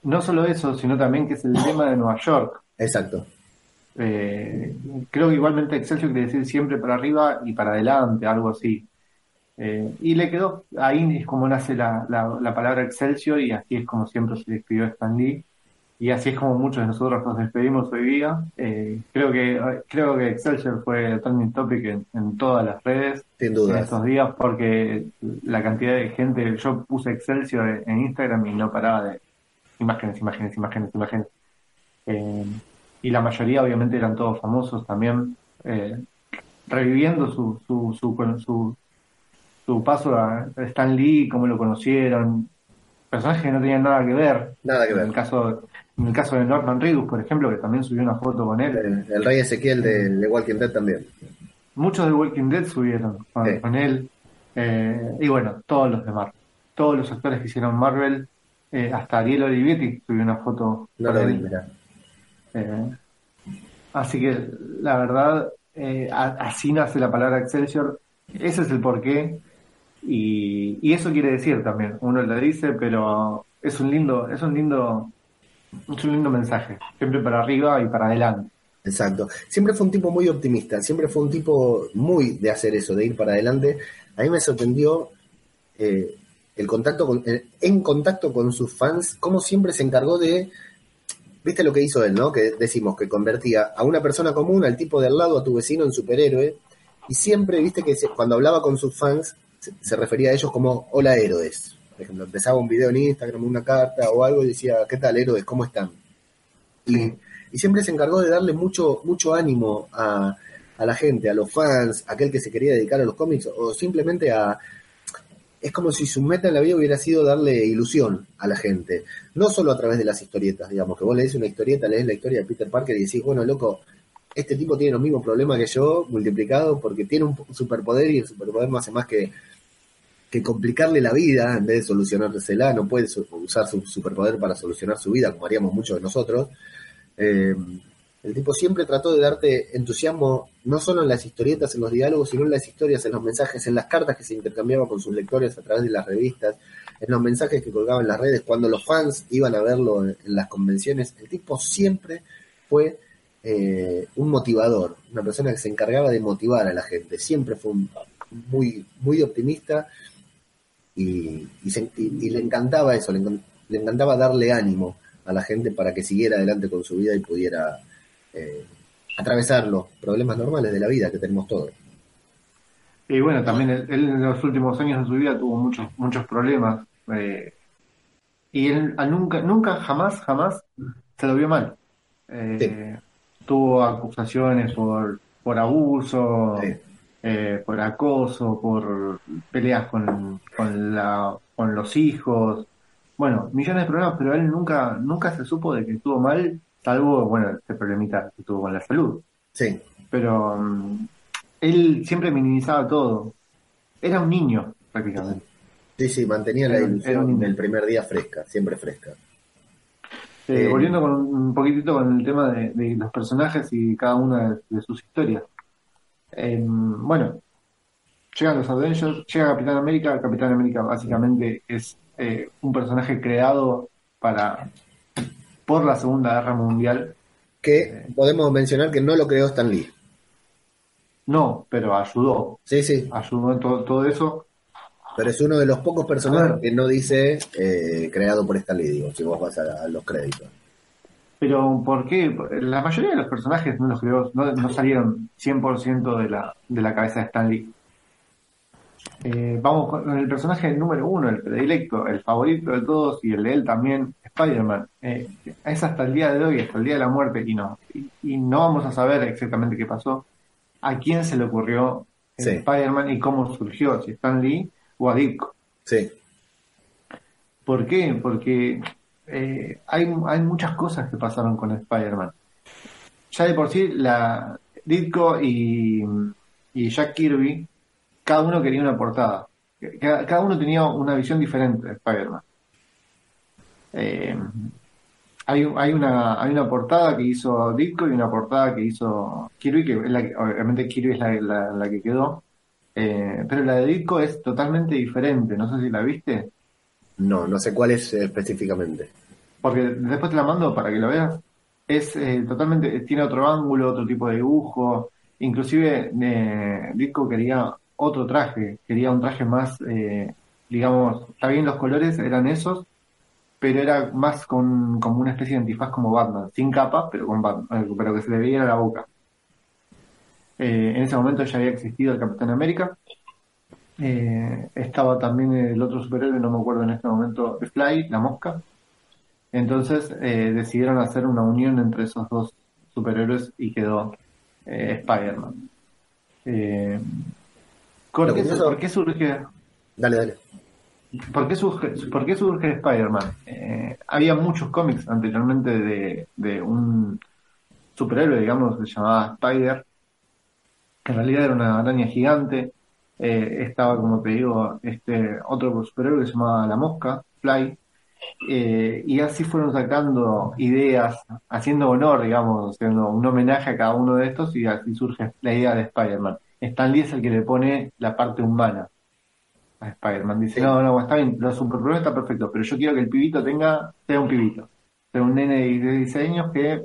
No solo eso, sino también que es el tema de Nueva York. Exacto. creo que igualmente Excelsior quiere decir siempre para arriba y para adelante, algo así. Eh, y le quedó, ahí es como nace la, la, palabra Excelsior y así es como siempre se despidió Stan Lee y así es como muchos de nosotros nos despedimos hoy día. Eh, creo que creo que Excelsior fue trending topic en, en todas las redes Sin duda. en estos días porque la cantidad de gente, yo puse Excelsior en Instagram y no paraba de imágenes, imágenes, imágenes, imágenes. Eh, y la mayoría obviamente eran todos famosos también, reviviendo su, su, su, su su paso a Stan Lee, cómo lo conocieron, personajes que no tenían nada que ver. Nada que ver. En el caso, en el caso de Norman Reedus, por ejemplo, que también subió una foto con él. El, rey Ezequiel de, Walking Dead también. Muchos de Walking Dead subieron con, él. Eh, y bueno, todos los de Marvel. Todos los actores que hicieron Marvel, eh, hasta Ariel Olivetti subió una foto. No lo vi, eh, así que la verdad, así nace la palabra Excelsior. Ese es el porqué y, eso quiere decir también, uno lo dice, pero es un lindo, es un lindo, es un lindo mensaje, siempre para arriba y para adelante. Exacto. Siempre fue un tipo muy optimista, siempre fue un tipo muy de hacer eso, de ir para adelante. A mí me sorprendió eh, el contacto con, eh, en contacto con sus fans, cómo siempre se encargó de, viste lo que hizo él, ¿no? Que decimos que convertía a una persona común, al tipo de al lado, a tu vecino en superhéroe, y siempre, viste que cuando hablaba con sus fans, se, refería a ellos como hola héroes. Por ejemplo, empezaba un video en Instagram, una carta o algo y decía, ¿qué tal héroes? ¿Cómo están? Y, siempre se encargó de darle mucho, mucho ánimo a, la gente, a los fans, a aquel que se quería dedicar a los cómics o simplemente a... Es como si su meta en la vida hubiera sido darle ilusión a la gente, no solo a través de las historietas, digamos, que vos lees una historieta, lees la historia de Peter Parker y decís, bueno, loco, este tipo tiene los mismos problemas que yo, multiplicado, porque tiene un superpoder y el superpoder no hace más que que complicarle la vida en vez de solucionársela, no puede usar su superpoder para solucionar su vida, como haríamos muchos de nosotros. Eh, el tipo siempre trató de darte entusiasmo, no solo en las historietas, en los diálogos, sino en las historias, en los mensajes, en las cartas que se intercambiaba con sus lectores a través de las revistas, en los mensajes que colgaba en las redes, cuando los fans iban a verlo en, las convenciones. El tipo siempre fue eh, un motivador, una persona que se encargaba de motivar a la gente, siempre fue muy, muy optimista y, le encantaba eso, le, encantaba darle ánimo a la gente para que siguiera adelante con su vida y pudiera eh, atravesar los problemas normales de la vida que tenemos todos. Y bueno, también él, en los últimos años de su vida tuvo muchos muchos problemas eh, y él nunca nunca jamás jamás se lo vio mal. Eh, tuvo acusaciones por por abuso, eh, por acoso, por peleas con, con, la, con los hijos, bueno, millones de problemas, pero él nunca, nunca se supo de que estuvo mal, salvo, bueno, este problemita que tuvo con la salud. Sí. Pero mm, él siempre minimizaba todo. Era un niño, prácticamente. Sí, sí, mantenía la ilusión del primer día fresca, siempre fresca. Eh, volviendo con un poquitito con el tema de, los personajes y cada una de sus historias. Em, bueno, llegan los Avengers, llega Capitán América, Capitán América básicamente es eh, un personaje creado para por la Segunda Guerra Mundial. Que podemos mencionar que no lo creó Stan Lee. No, pero ayudó. Sí, sí. Ayudó en todo, todo eso. Pero es uno de los pocos personajes que no dice eh, creado por Stan Lee, digo, si vos vas a, los créditos. Pero ¿por qué? La mayoría de los personajes no los creó, no, no salieron 100% de la, de la cabeza de Stan Lee. Eh, vamos con el personaje número uno, el predilecto, el favorito de todos y el de él también, Spider-Man. Eh, es hasta el día de hoy, hasta el día de la muerte, y no, y, no vamos a saber exactamente qué pasó, a quién se le ocurrió Spider-Man y cómo surgió, si Stan Lee o a Dick. Sí. ¿Por qué? Porque eh, hay, hay muchas cosas que pasaron con Spider-Man. Ya de por sí, la Ditko y, Jack Kirby cada uno quería una portada. Cada, uno tenía una visión diferente de Spider-Man. Eh, hay, hay, una, hay una portada que hizo Ditko y una portada que hizo Kirby, que es la obviamente Kirby es la, que quedó. Eh, pero la de Ditko es totalmente diferente. No sé si la viste. No, no sé cuál es específicamente. Porque después te la mando para que lo veas. Es eh, totalmente, tiene otro ángulo, otro tipo de dibujo. Inclusive Ditko quería otro traje, quería un traje más, eh, digamos, está bien los colores eran esos, pero era más con como una especie de antifaz como Batman, sin capa, pero con Batman, eh, pero que se le veía la boca. Eh, en ese momento ya había existido el Capitán América. Estaba también el otro superhéroe, no me acuerdo en este momento, Fly, la mosca. Entonces decidieron hacer una unión entre esos dos superhéroes y quedó Spider-Man. ¿Por qué, surge? Dale, dale. ¿Por qué surge, por qué surge Spider-Man? Eh, había muchos cómics anteriormente de, un superhéroe, digamos, que se llamaba Spider, que en realidad era una araña gigante. Eh, estaba, como te digo, este otro superhéroe que se llamaba La Mosca, Fly. Eh, y así fueron sacando ideas, haciendo honor, digamos, haciendo un homenaje a cada uno de estos, y así surge la idea de Spider-Man. Stan Lee es el que le pone la parte humana a Spider-Man. Dice, no, no, está bien, lo superpoder está perfecto, pero yo quiero que el pibito tenga, sea un pibito. Sea un nene de 16 años que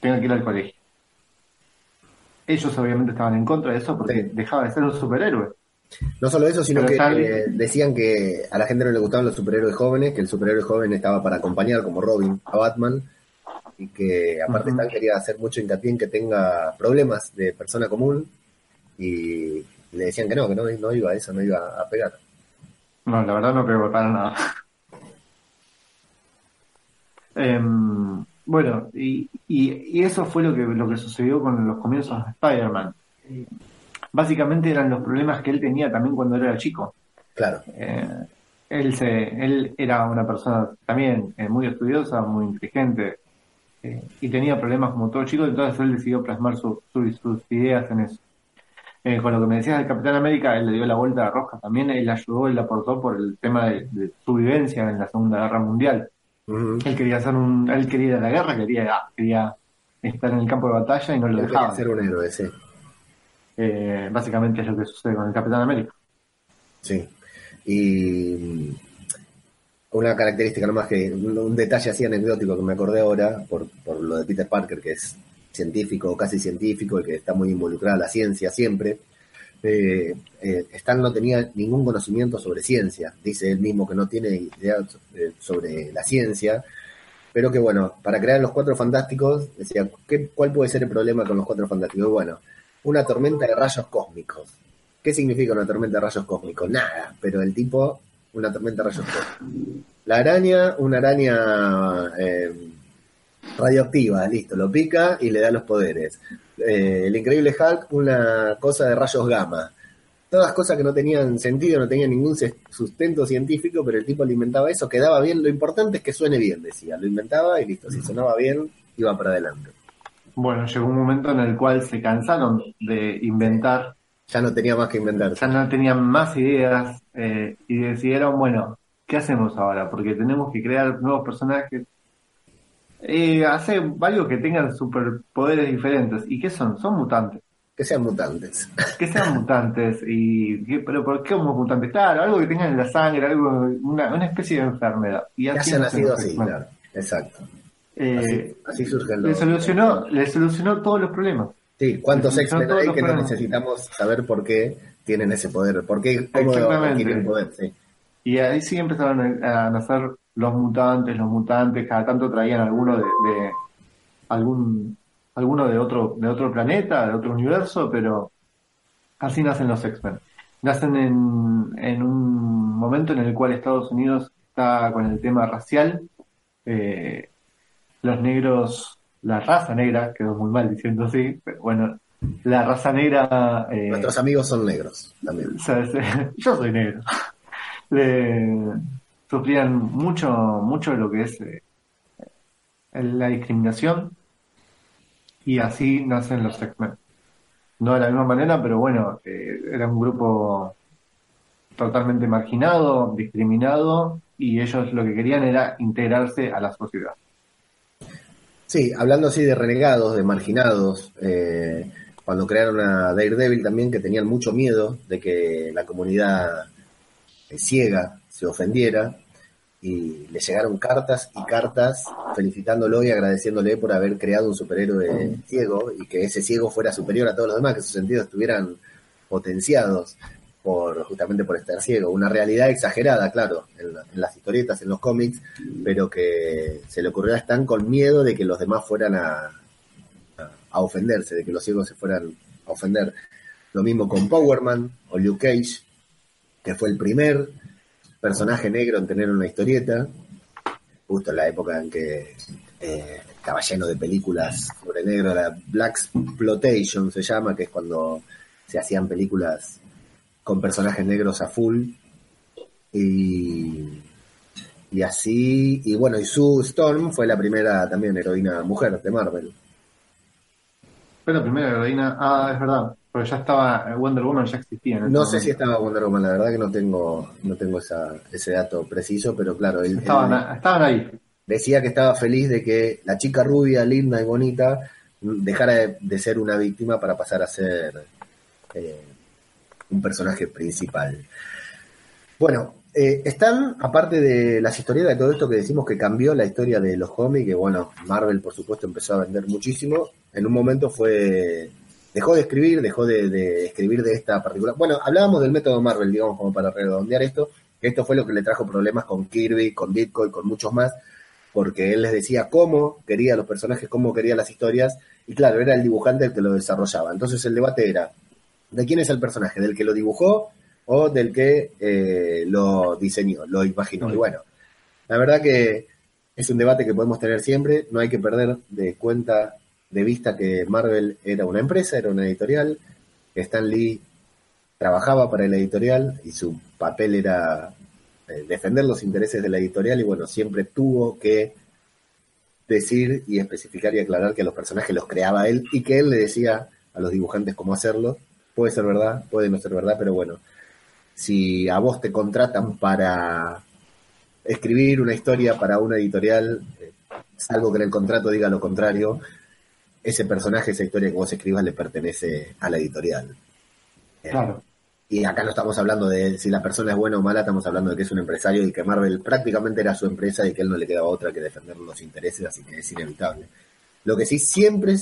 tenga que ir al colegio. Ellos obviamente estaban en contra de eso porque dejaba de ser un superhéroe. No solo eso, sino que eh, decían que a la gente no le gustaban los superhéroes jóvenes, que el superhéroe joven estaba para acompañar como Robin a Batman y que aparte Stan quería hacer mucho hincapié en que tenga problemas de persona común y le decían que no, que no, no iba a eso, no iba a pegar. No, la verdad no pegó para nada. <laughs> Em, bueno, y, y, eso fue lo que, lo que sucedió con los comienzos de Spider-Man. Básicamente eran los problemas que él tenía también cuando era chico. Claro. Eh, él, se, él era una persona también eh, muy estudiosa, muy inteligente, eh, y tenía problemas como todo chico, entonces él decidió plasmar sus ideas en eso. Eh, con lo que me decías del Capitán América, él le dio la vuelta a Roja también, él ayudó, él aportó por el tema de, su vivencia en la Segunda Guerra Mundial. Él quería hacer un, él quería ir a la guerra, quería, quería estar en el campo de batalla y no lo dejaba. ser un héroe, sí. Eh, básicamente es lo que sucede con el Capitán América. Sí. Y una característica nomás que, un, detalle así anecdótico que me acordé ahora, por, por lo de Peter Parker, que es científico casi científico y que está muy involucrado la ciencia siempre. Eh, eh, Stan no tenía ningún conocimiento sobre ciencia, dice él mismo que no tiene idea sobre la ciencia, pero que bueno, para crear los cuatro fantásticos, decía, ¿qué, ¿cuál puede ser el problema con los cuatro fantásticos? Bueno, una tormenta de rayos cósmicos. ¿Qué significa una tormenta de rayos cósmicos? Nada, pero el tipo, una tormenta de rayos cósmicos. La araña, una araña eh, radioactiva, listo, lo pica y le da los poderes. Eh, el increíble Hulk, una cosa de rayos gamma. Todas cosas que no tenían sentido, no tenían ningún sustento científico, pero el tipo alimentaba eso, quedaba bien. Lo importante es que suene bien, decía. Lo inventaba y listo, si sonaba bien, iba para adelante. Bueno, llegó un momento en el cual se cansaron de inventar. Ya no tenía más que inventar. Ya no tenían más ideas eh, y decidieron, bueno, ¿qué hacemos ahora? Porque tenemos que crear nuevos personajes, eh, hace varios que tengan superpoderes diferentes. ¿Y qué son? Son mutantes. Que sean mutantes. Que sean <laughs> mutantes. y Pero ¿por qué somos mutantes? Claro, algo que tengan en la sangre, algo una, una especie de enfermedad. Y así que nacido así, claro. Exacto. Eh, así, surgen los... Le solucionó, le solucionó todos los problemas. Sí, ¿cuántos X-Men hay que no necesitamos saber por qué tienen ese poder? ¿Por qué cómo poder? Sí. Y ahí sí empezaron a nacer los mutantes, los mutantes, cada tanto traían alguno de, de algún alguno de otro, de otro planeta, de otro universo, pero así nacen los X-Men. Nacen en, en un momento en el cual Estados Unidos está con el tema racial. Eh, los negros, la raza negra, quedó muy mal diciendo así, pero bueno, la raza negra... Eh, Nuestros amigos son negros también. <laughs> Yo soy negro. sufrían mucho, mucho de lo que es eh, la discriminación y así nacen los X-Men. No de la misma manera, pero bueno, eh, era un grupo totalmente marginado, discriminado, y ellos lo que querían era integrarse a la sociedad. Sí, hablando así de renegados, de marginados, eh, cuando crearon a Daredevil también, que tenían mucho miedo de que la comunidad eh, ciega se ofendiera, y le llegaron cartas y cartas felicitándolo y agradeciéndole por haber creado un superhéroe ciego y que ese ciego fuera superior a todos los demás, que sus sentidos estuvieran potenciados por justamente por estar ciego. Una realidad exagerada, claro, en, las historietas, en los cómics, pero que se le ocurrió a Stan con miedo de que los demás fueran a, a ofenderse, de que los ciegos se fueran a ofender. Lo mismo con Powerman o Luke Cage, que fue el primer personaje negro en tener una historieta, justo en la época en que eh, estaba lleno de películas sobre negro, la Black Exploitation se llama, que es cuando se hacían películas con personajes negros a full. Y, y así, y bueno, y Sue Storm fue la primera también heroína mujer de Marvel. Fue la primera heroína, ah, es verdad, pero ya estaba, Wonder Woman ya existía. no sé si estaba Wonder Woman, la verdad que no tengo, no tengo esa, ese dato preciso, pero claro. estaban, estaban ahí. Decía que estaba feliz de que la chica rubia, linda y bonita dejara de, ser una víctima para pasar a ser eh, un personaje principal. Bueno, eh, están, aparte de las historias de todo esto que decimos que cambió la historia de los cómics, que bueno, Marvel por supuesto empezó a vender muchísimo, en un momento fue dejó de escribir, dejó de, escribir de esta particular. Bueno, hablábamos del método Marvel, digamos, como para redondear esto. Esto fue lo que le trajo problemas con Kirby, con Ditko y con muchos más, porque él les decía cómo quería los personajes, cómo quería las historias, y claro, era el dibujante el que lo desarrollaba. Entonces el debate era, ¿de quién es el personaje? ¿Del que lo dibujó o del que eh, lo diseñó, lo imaginó? Y bueno, la verdad que es un debate que podemos tener siempre, no hay que perder de cuenta de vista que Marvel era una empresa, era una editorial, Stan Lee trabajaba para la editorial y su papel era eh, defender los intereses de la editorial y bueno, siempre tuvo que decir y especificar y aclarar que los personajes los creaba él y que él le decía a los dibujantes cómo hacerlo. Puede ser verdad, puede no ser verdad, pero bueno, si a vos te contratan para escribir una historia para una editorial, eh, salvo que en el contrato diga lo contrario, ese personaje, esa historia que vos escribas le pertenece a la editorial. Eh, claro. y acá no estamos hablando de si la persona es buena o mala, estamos hablando de que es un empresario y que Marvel prácticamente era su empresa y que él no le quedaba otra que defender los intereses, así que es inevitable. Lo que sí siempre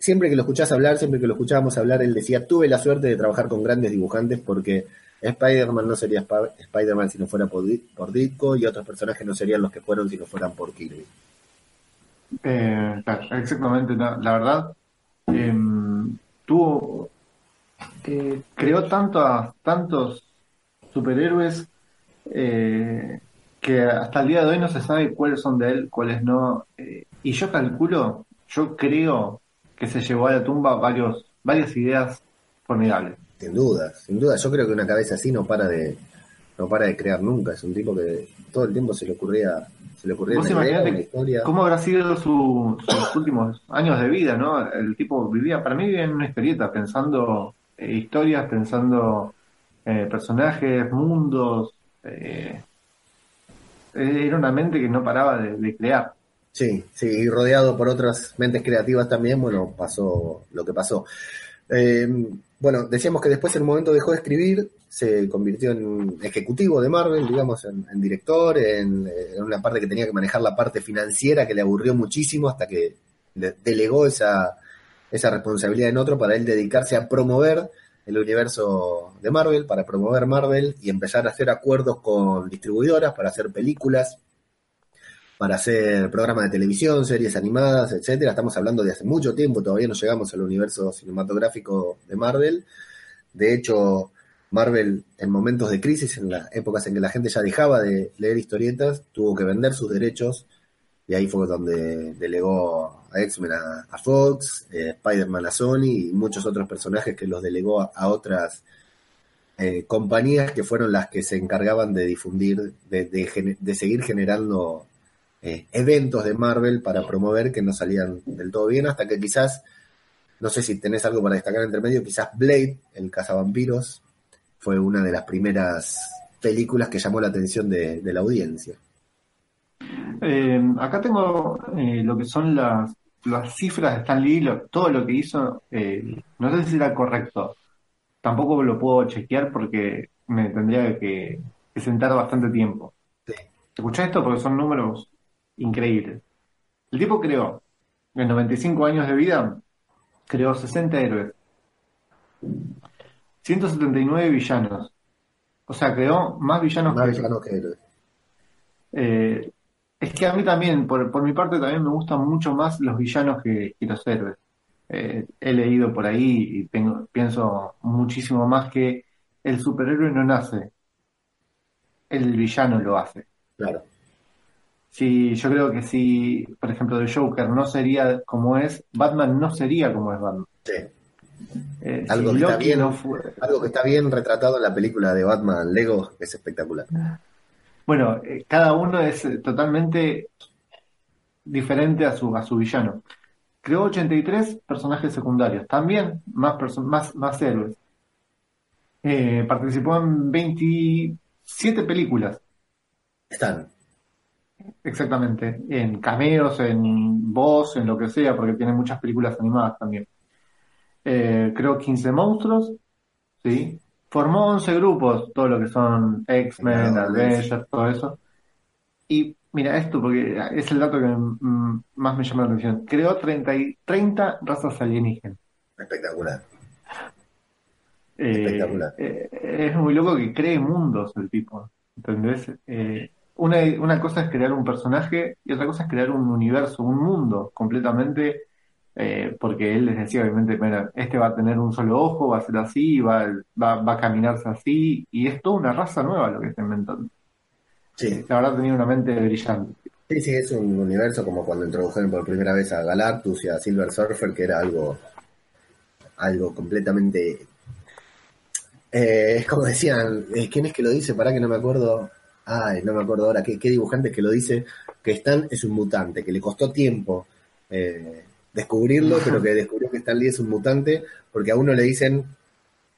siempre que lo escuchás hablar, siempre que lo escuchábamos hablar, él decía, tuve la suerte de trabajar con grandes dibujantes porque Spider-Man no sería Spider-Man si no fuera por, por Ditko y otros personajes no serían los que fueron si no fueran por Kirby. Eh, exactamente, la, verdad, em, tuvo, eh, creó tanto tantos superhéroes eh, que hasta el día de hoy no se sabe cuáles son de él, cuáles no. Eh, y yo calculo, yo creo que se llevó a la tumba varios, varias ideas formidables. Sin duda, sin duda. Yo creo que una cabeza así no para de, no para de crear nunca. Es un tipo que todo el tiempo se le ocurría se le ocurrió historia. ¿Cómo habrá sido sus últimos años de vida, no? El tipo vivía, para mí vivía en una historieta, pensando eh, historias, pensando eh, personajes, mundos. Eh, era una mente que no paraba de, crear. Sí, sí, y rodeado por otras mentes creativas también, bueno, pasó lo que pasó. Eh, bueno, decíamos que después un momento dejó de escribir, se convirtió en ejecutivo de Marvel, digamos, en, director, en, en, una parte que tenía que manejar la parte financiera que le aburrió muchísimo hasta que le delegó esa, esa responsabilidad en otro para él dedicarse a promover el universo de Marvel, para promover Marvel y empezar a hacer acuerdos con distribuidoras para hacer películas, para hacer programas de televisión, series animadas, etcétera. Estamos hablando de hace mucho tiempo, todavía no llegamos al universo cinematográfico de Marvel. De hecho, Marvel en momentos de crisis, en las épocas en que la gente ya dejaba de leer historietas, tuvo que vender sus derechos y ahí fue donde delegó a X-Men a, Fox, eh, Spider-Man a Sony y muchos otros personajes que los delegó a, otras eh, compañías que fueron las que se encargaban de difundir, de, seguir generando eh, eventos de Marvel para promover que no salían del todo bien, hasta que quizás, no sé si tenés algo para destacar entre medio, quizás Blade, el cazavampiros, fue una de las primeras películas que llamó la atención de la audiencia. Eh, acá tengo eh, lo que son las, las cifras de Stan Lee, todo lo que hizo. No sé si era correcto. Tampoco lo puedo chequear porque me tendría que, sentar bastante tiempo. Sí. Escucha esto porque son números increíbles. El tipo creó, en 95 años de vida, creó 60 héroes, 179 villanos. O sea, creó más villanos más que, villanos que héroes. Eh, es que a mí también, por, mi parte, también me gustan mucho más los villanos que, los héroes. Eh, he leído por ahí y tengo, pienso muchísimo más que el superhéroe no nace, el villano lo hace. Claro. Sí, yo creo que si, por ejemplo, el Joker no sería como es, Batman no sería como es Batman. Sí. Eh, algo, que está bien, algo que está bien retratado en la película de Batman Lego es espectacular. Bueno, eh, cada uno es eh, totalmente diferente a su, a su villano. Creó 83 personajes secundarios, también más, más, más héroes. Eh, participó en 27 películas. Están. Exactamente, en cameos, en voz, en lo que sea, porque tiene muchas películas animadas también. creó 15 monstruos, ¿sí? formó 11 grupos, todo lo que son X-Men, Avengers, todo eso. Y mira esto, porque es el dato que más me llama la atención. Creó 30, 30 razas alienígenas. Espectacular. Eh, Espectacular. Eh, es muy loco que cree mundos el tipo. ¿Entendés? Eh, una, una cosa es crear un personaje y otra cosa es crear un universo, un mundo completamente eh, porque él les decía obviamente, este va a tener un solo ojo, va a ser así, va, va, a caminarse así, y es toda una raza nueva lo que está inventando. Sí. La verdad tenía una mente brillante. Sí, sí, es un universo como cuando introdujeron por primera vez a Galactus y a Silver Surfer, que era algo, algo completamente... Eh, es como decían, eh, ¿quién es que lo dice? Para que no me acuerdo. Ay, no me acuerdo ahora. ¿Qué, qué dibujante que lo dice? Que Stan es un mutante, que le costó tiempo eh, descubrirlo, pero que descubrió que Stan Lee es un mutante, porque a uno le dicen,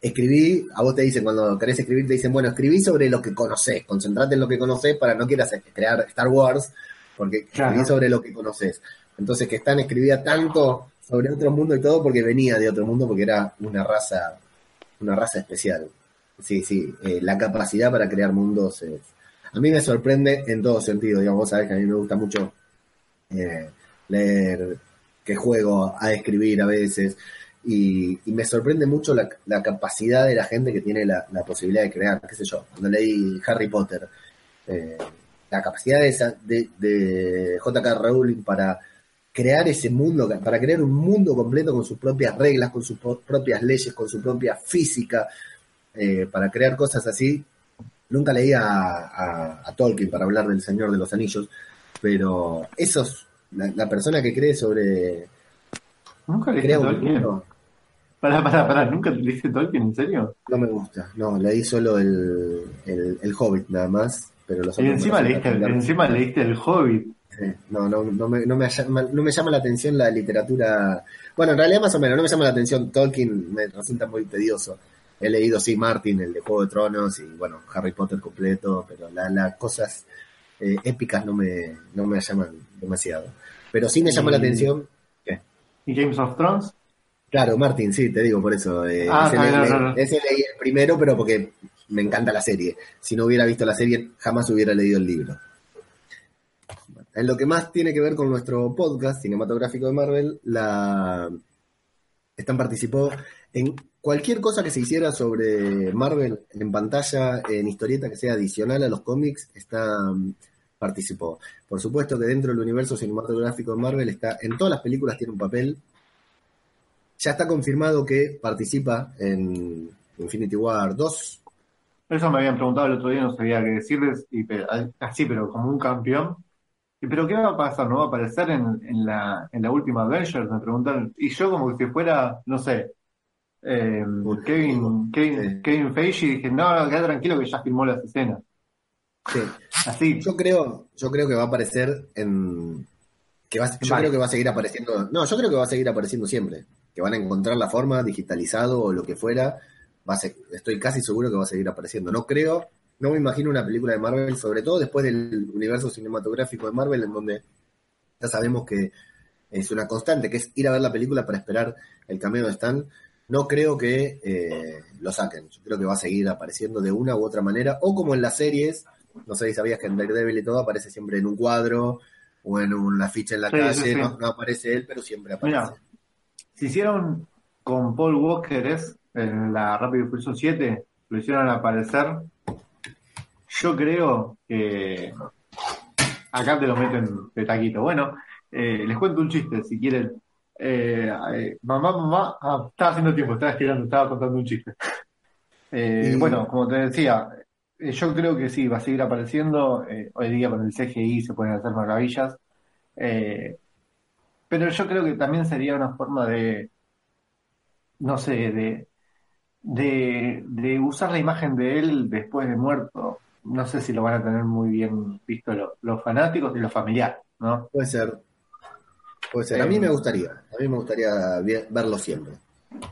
escribí, a vos te dicen, cuando querés escribir, te dicen, bueno, escribí sobre lo que conocés, concentrate en lo que conocés para no quieras crear Star Wars, porque escribí sobre lo que conoces. Entonces que Stan escribía tanto sobre otro mundo y todo porque venía de otro mundo, porque era una raza, una raza especial. Sí, sí, eh, la capacidad para crear mundos es... A mí me sorprende en todo sentido, digamos, vos sabés que a mí me gusta mucho eh, leer que juego a escribir a veces. Y, me sorprende mucho la, capacidad de la gente que tiene la, posibilidad de crear, qué sé yo, cuando leí Harry Potter, eh, la capacidad de, de, de J.K. Rowling para crear ese mundo, para crear un mundo completo con sus propias reglas, con sus propias leyes, con su propia física, eh, para crear cosas así. Nunca leí a, a, Tolkien para hablar del Señor de los Anillos, pero esos la, persona que cree sobre. ¿Nunca leíste Tolkien? Pará, pará, pará, ¿nunca leíste Tolkien, en serio? No me gusta, no, leí solo el, el, Hobbit nada más. Pero los y encima leíste, encima leíste el Hobbit. no, no, no, me, no, me llama, no me llama la atención la literatura. Bueno, en realidad más o menos, no me llama la atención Tolkien, me resulta muy tedioso. He leído, sí, Martin, el de Juego de Tronos, y bueno, Harry Potter completo, pero las cosas eh, épicas no me, no me llaman demasiado. Pero sí me llama la atención. ¿Y Games of Thrones? Claro, Martin, sí, te digo por eso. Eh, Ah, ese, no, no. leí el primero, pero porque me encanta la serie. Si no hubiera visto la serie, jamás hubiera leído el libro. En lo que más tiene que ver con nuestro podcast cinematográfico de Marvel, la Stan participó en cualquier cosa que se hiciera sobre Marvel en pantalla, en historieta que sea adicional a los cómics, Stan participó. Por supuesto que dentro del universo cinematográfico de Marvel está, en todas las películas tiene un papel. Ya está confirmado que participa en Infinity War 2. Eso me habían preguntado el otro día, no sabía qué decirles, pero- así, pero como un campeón. Y, ¿Pero qué va a pasar? ¿No va a aparecer en, la, en la última Avengers? Me preguntaron. Y yo como que si fuera, no sé, eh, Kevin, Kevin, Kevin Feige, dije, no, no, queda tranquilo que ya filmó las escenas. Sí. Así, Yo creo, yo creo que va a aparecer en. Que va, yo Vale. creo que va a seguir apareciendo. No, yo creo que va a seguir apareciendo siempre. Que van a encontrar la forma, digitalizado o lo que fuera. Va a ser- estoy casi seguro que va a seguir apareciendo. No creo, no me imagino una película de Marvel, sobre todo después del universo cinematográfico de Marvel, en donde ya sabemos que es una constante, que es ir a ver la película para esperar el cameo de Stan. No creo que eh, lo saquen. Yo creo que va a seguir apareciendo de una u otra manera. O como en las series, no sé si sabías que en Daredevil y todo aparece siempre en un cuadro o en una ficha en la Sí, calle. sí. No, no aparece él, pero siempre aparece. Mira, si hicieron con Paul Walker es en la Rápido Furioso 7, lo hicieron aparecer, yo creo que acá te lo meten de taquito. Bueno, eh, les cuento un chiste, si quieren. Eh, eh, mamá, mamá, ah, estaba haciendo tiempo, estaba estirando, estaba contando un chiste. <laughs> Eh, Y- Bueno, como te decía, eh, yo creo que sí, va a seguir apareciendo. hoy día con el CGI se pueden hacer maravillas. Pero yo creo que también sería una forma de, no sé, de, de, de usar la imagen de él después de muerto. No sé si lo van a tener muy bien visto lo- los fanáticos y los familiares, ¿no? Puede ser. Puede ser. A mí Eh, me gustaría. A mí me gustaría verlo siempre.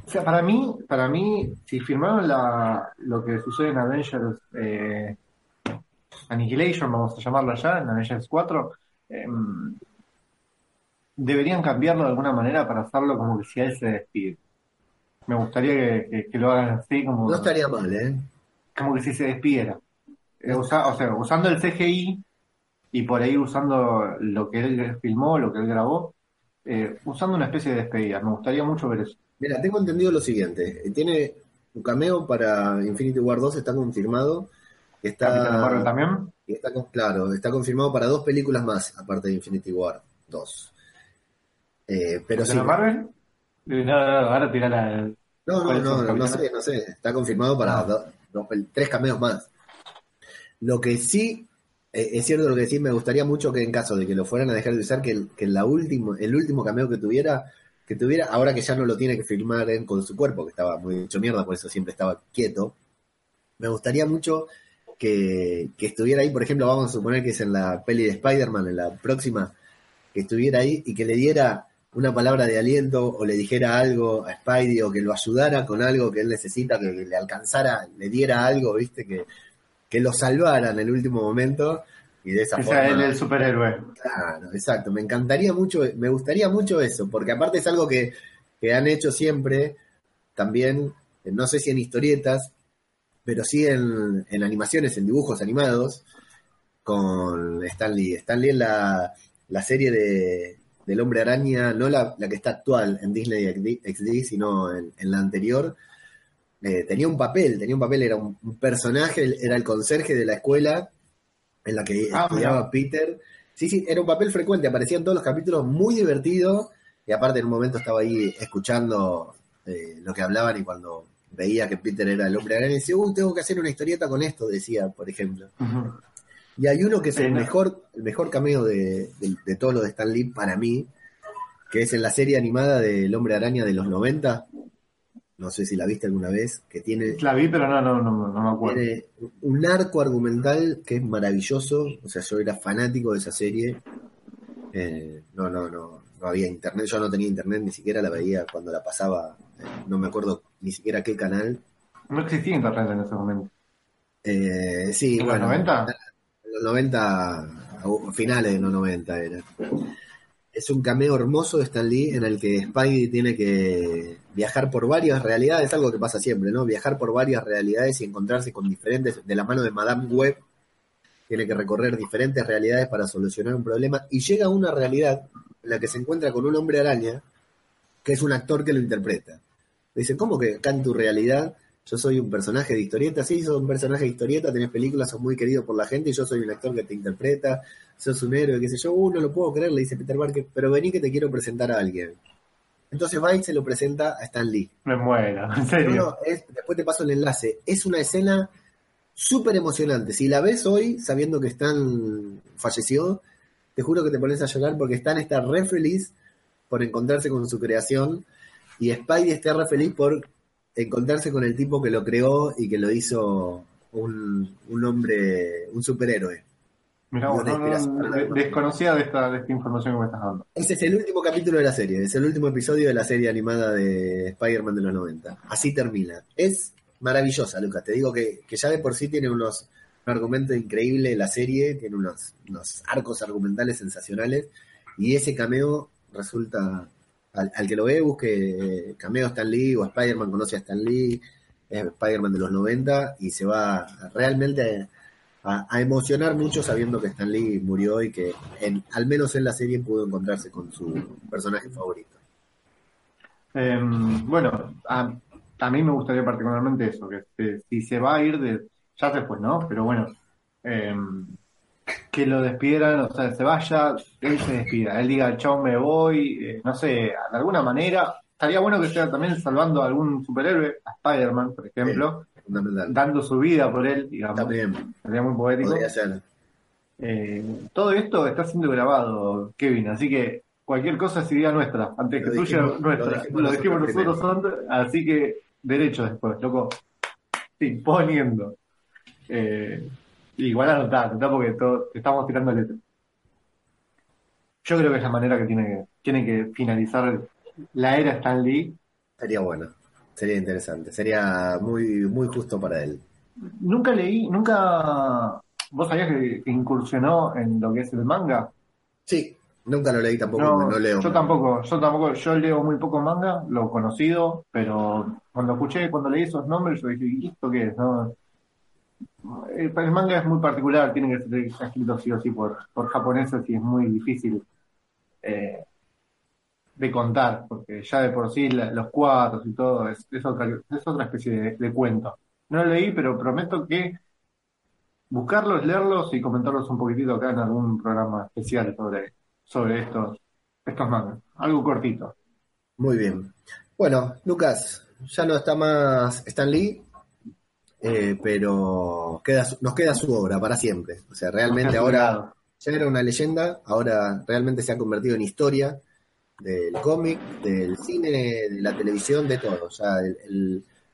O sea, para mí, para mí, si firmaron la, lo que sucede en Avengers eh, Annihilation, vamos a llamarlo ya, en Avengers 4, em, deberían cambiarlo de alguna manera para hacerlo como que si él se despide. Me gustaría que, que- que lo hagan así, como, No estaría mal, ¿eh? como que si se despidiera. Eh, usa- o sea, usando el CGI y por ahí usando lo que él filmó, lo que él grabó, eh, usando una especie de despedida. Me gustaría mucho ver eso. Mira, tengo entendido lo siguiente. Tiene un cameo para Infinity War 2, está confirmado. Está, también. está claro, está confirmado para dos películas más, aparte de Infinity War 2. Eh, pero sí. ¿Capitana Marvel? Eh, No, no, no, ahora tirá la. No, no, sé, no sé. Está confirmado para Ah. do- dos pel- tres cameos más. Lo que sí, es cierto lo que sí, me gustaría mucho que en caso de que lo fueran a dejar de usar, que el, que la último, el último cameo que tuviera, que tuviera, ahora que ya no lo tiene que filmar él con su cuerpo, que estaba muy hecho mierda, por eso siempre estaba quieto, me gustaría mucho que, que estuviera ahí, por ejemplo, vamos a suponer que es en la peli de Spider-Man, en la próxima, que estuviera ahí y que le diera una palabra de aliento o le dijera algo a Spidey o que lo ayudara con algo que él necesita, que le alcanzara, le diera algo, viste, que, que lo salvara en el último momento y de esa Que forma. sea él el superhéroe. Claro, exacto. Me encantaría mucho, me gustaría mucho eso, porque aparte es algo que, que han hecho siempre, también, eh, no sé si en historietas, pero sí en, en animaciones, en dibujos animados, con Stan Lee. Stan Lee en la, la serie de, del Hombre Araña, no la, la que está actual en Disney XD, sino en, en la anterior, eh, tenía un papel, tenía un papel, era un, un personaje, era el conserje de la escuela en la que Ah, estudiaba Peter. Sí, sí, era un papel frecuente, aparecía en todos los capítulos, muy divertido, y aparte en un momento estaba ahí escuchando eh, lo que hablaban y cuando veía que Peter era el hombre araña, decía, uy, tengo que hacer una historieta con esto, decía, por ejemplo. Y hay uno que es el mejor, el mejor cameo de, de, de todo lo de Stan Lee para mí, que es en la serie animada del Hombre Araña de los 90. No sé si la viste alguna vez, que tiene, La vi, pero no, no, no, no me acuerdo. tiene un arco argumental que es maravilloso. O sea, yo era fanático de esa serie. Eh, no, no, no, no había internet. Yo no tenía internet, ni siquiera la veía cuando la pasaba. eh, no me acuerdo ni siquiera qué canal. No existía internet en ese momento. Eh, sí, ¿En bueno. los 90? En los 90, a finales de los 90 era. Es un cameo hermoso de Stan Lee en el que Spidey tiene que viajar por varias realidades, algo que pasa siempre, ¿no? Viajar por varias realidades y encontrarse con diferentes, de la mano de Madame Web, tiene que recorrer diferentes realidades para solucionar un problema y llega a una realidad en la que se encuentra con un hombre araña que es un actor que lo interpreta. Dice, ¿cómo que acá en tu realidad yo soy un personaje de historieta? Sí, sos un personaje de historieta, tenés películas, sos muy querido por la gente y yo soy un actor que te interpreta, sos un héroe, qué sé yo, uh, no lo puedo creer, le dice Peter Parker, pero vení que te quiero presentar a alguien. Entonces va se lo presenta a Stan Lee. Me muero, en serio. después te paso el enlace. Es una escena súper emocionante. Si la ves hoy, sabiendo que Stan falleció, te juro que te pones a llorar porque Stan está re feliz por encontrarse con su creación y Spidey está re feliz por encontrarse con el tipo que lo creó y que lo hizo un, un hombre, un superhéroe. Mira, desconocida de esta, de esta información que me estás dando. Ese es el último capítulo de la serie, es el último episodio de la serie animada de Spider-Man de los 90. Así termina. Es maravillosa, Lucas. Te digo que, que ya de por sí tiene unos un argumento increíble la serie, tiene unos, unos arcos argumentales sensacionales y ese cameo resulta, al, que lo ve, busque cameo Stan Lee o Spider-Man conoce a Stan Lee, es Spider-Man de los 90 y se va realmente a, emocionar mucho sabiendo que Stan Lee murió y que en, al menos en la serie pudo encontrarse con su personaje favorito. Em, bueno, a, a, mí me gustaría particularmente eso, que si se va a ir de, ya se fue, ¿no? Pero bueno, em, que lo despidieran, o sea, se vaya, él se despida, él diga, chao, me voy, eh, no sé, de alguna manera. Estaría bueno que sea también salvando a algún superhéroe, a Spider-Man, por ejemplo, dando su vida por él, digamos. También. Sería muy poético. Eh, todo esto está siendo grabado, Kevin, así que cualquier cosa sería nuestra, antes que tuya, nuestra. Lo dijimos, nosotros, así que derecho después, loco. Sí, poniendo. Eh, igual anotar, porque estamos tirando letra. Yo creo que es la manera que tiene que, tiene que finalizar la era Stan Lee. Sería bueno, sería interesante, sería muy, muy justo para él. Nunca leí, nunca. ¿Vos sabías que, incursionó en lo que es el manga? Sí, nunca lo leí tampoco, no, leo. Yo tampoco, yo tampoco, yo leo muy poco manga, lo conocido, pero cuando escuché, cuando leí esos nombres, yo dije, ¿y esto qué es? No? el, manga es muy particular, tiene que ser escrito sí o sí por, por japoneses y es muy difícil eh, de contar, porque ya de por sí los cuadros y todo es, otra, es otra especie de, cuento. No lo leí, pero prometo que buscarlos, leerlos y comentarlos un poquitito acá en algún programa especial sobre, sobre estos, estos mangas. Algo cortito. Muy bien. Bueno, Lucas, ya no está más Stan Lee, eh, pero queda, nos queda su obra para siempre. O sea, realmente ahora ya era una leyenda, ahora realmente se ha convertido en historia del cómic, del cine, de la televisión, de todo. Ya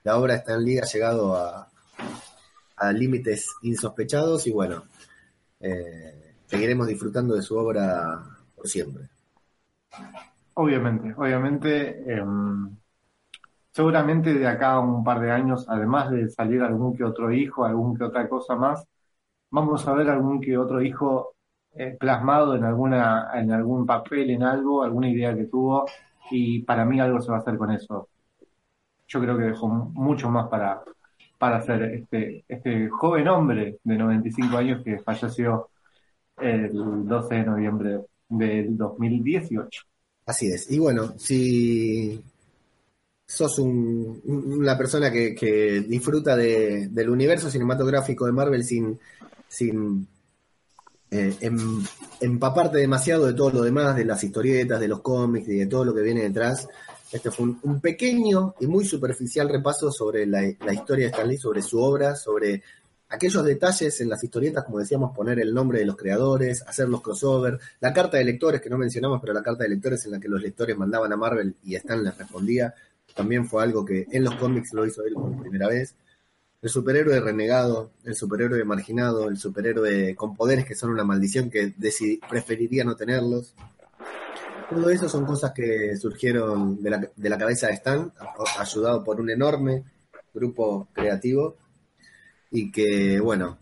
la obra está en liga, ha llegado a, a límites insospechados y bueno, eh, seguiremos disfrutando de su obra por siempre. Obviamente, obviamente. Em, seguramente de acá a un par de años, además de salir algún que otro hijo, algún que otra cosa más, vamos a ver algún que otro hijo eh, plasmado en alguna, en algún papel, en algo, alguna idea que tuvo, y para mí algo se va a hacer con eso. Yo creo que dejó mucho más para, para hacer este, este joven hombre de 95 años que falleció el 12 de noviembre del 2018. Así es. Y bueno, si sos un, una persona que, disfruta del universo cinematográfico de Marvel sin, sin eh, em, empaparte demasiado de todo lo demás, de las historietas, de los cómics y de todo lo que viene detrás. Este fue un, pequeño y muy superficial repaso sobre la, historia de Stan sobre su obra, sobre aquellos detalles en las historietas, como decíamos, poner el nombre de los creadores, hacer los crossover, la carta de lectores que no mencionamos, pero la carta de lectores en la que los lectores mandaban a Marvel y Stan les respondía también fue algo que en los cómics lo hizo él por primera vez. El superhéroe renegado, el superhéroe marginado, el superhéroe con poderes que son una maldición que preferiría no tenerlos. Todo eso son cosas que surgieron de la, de la cabeza de Stan, ayudado por un enorme grupo creativo y que, bueno,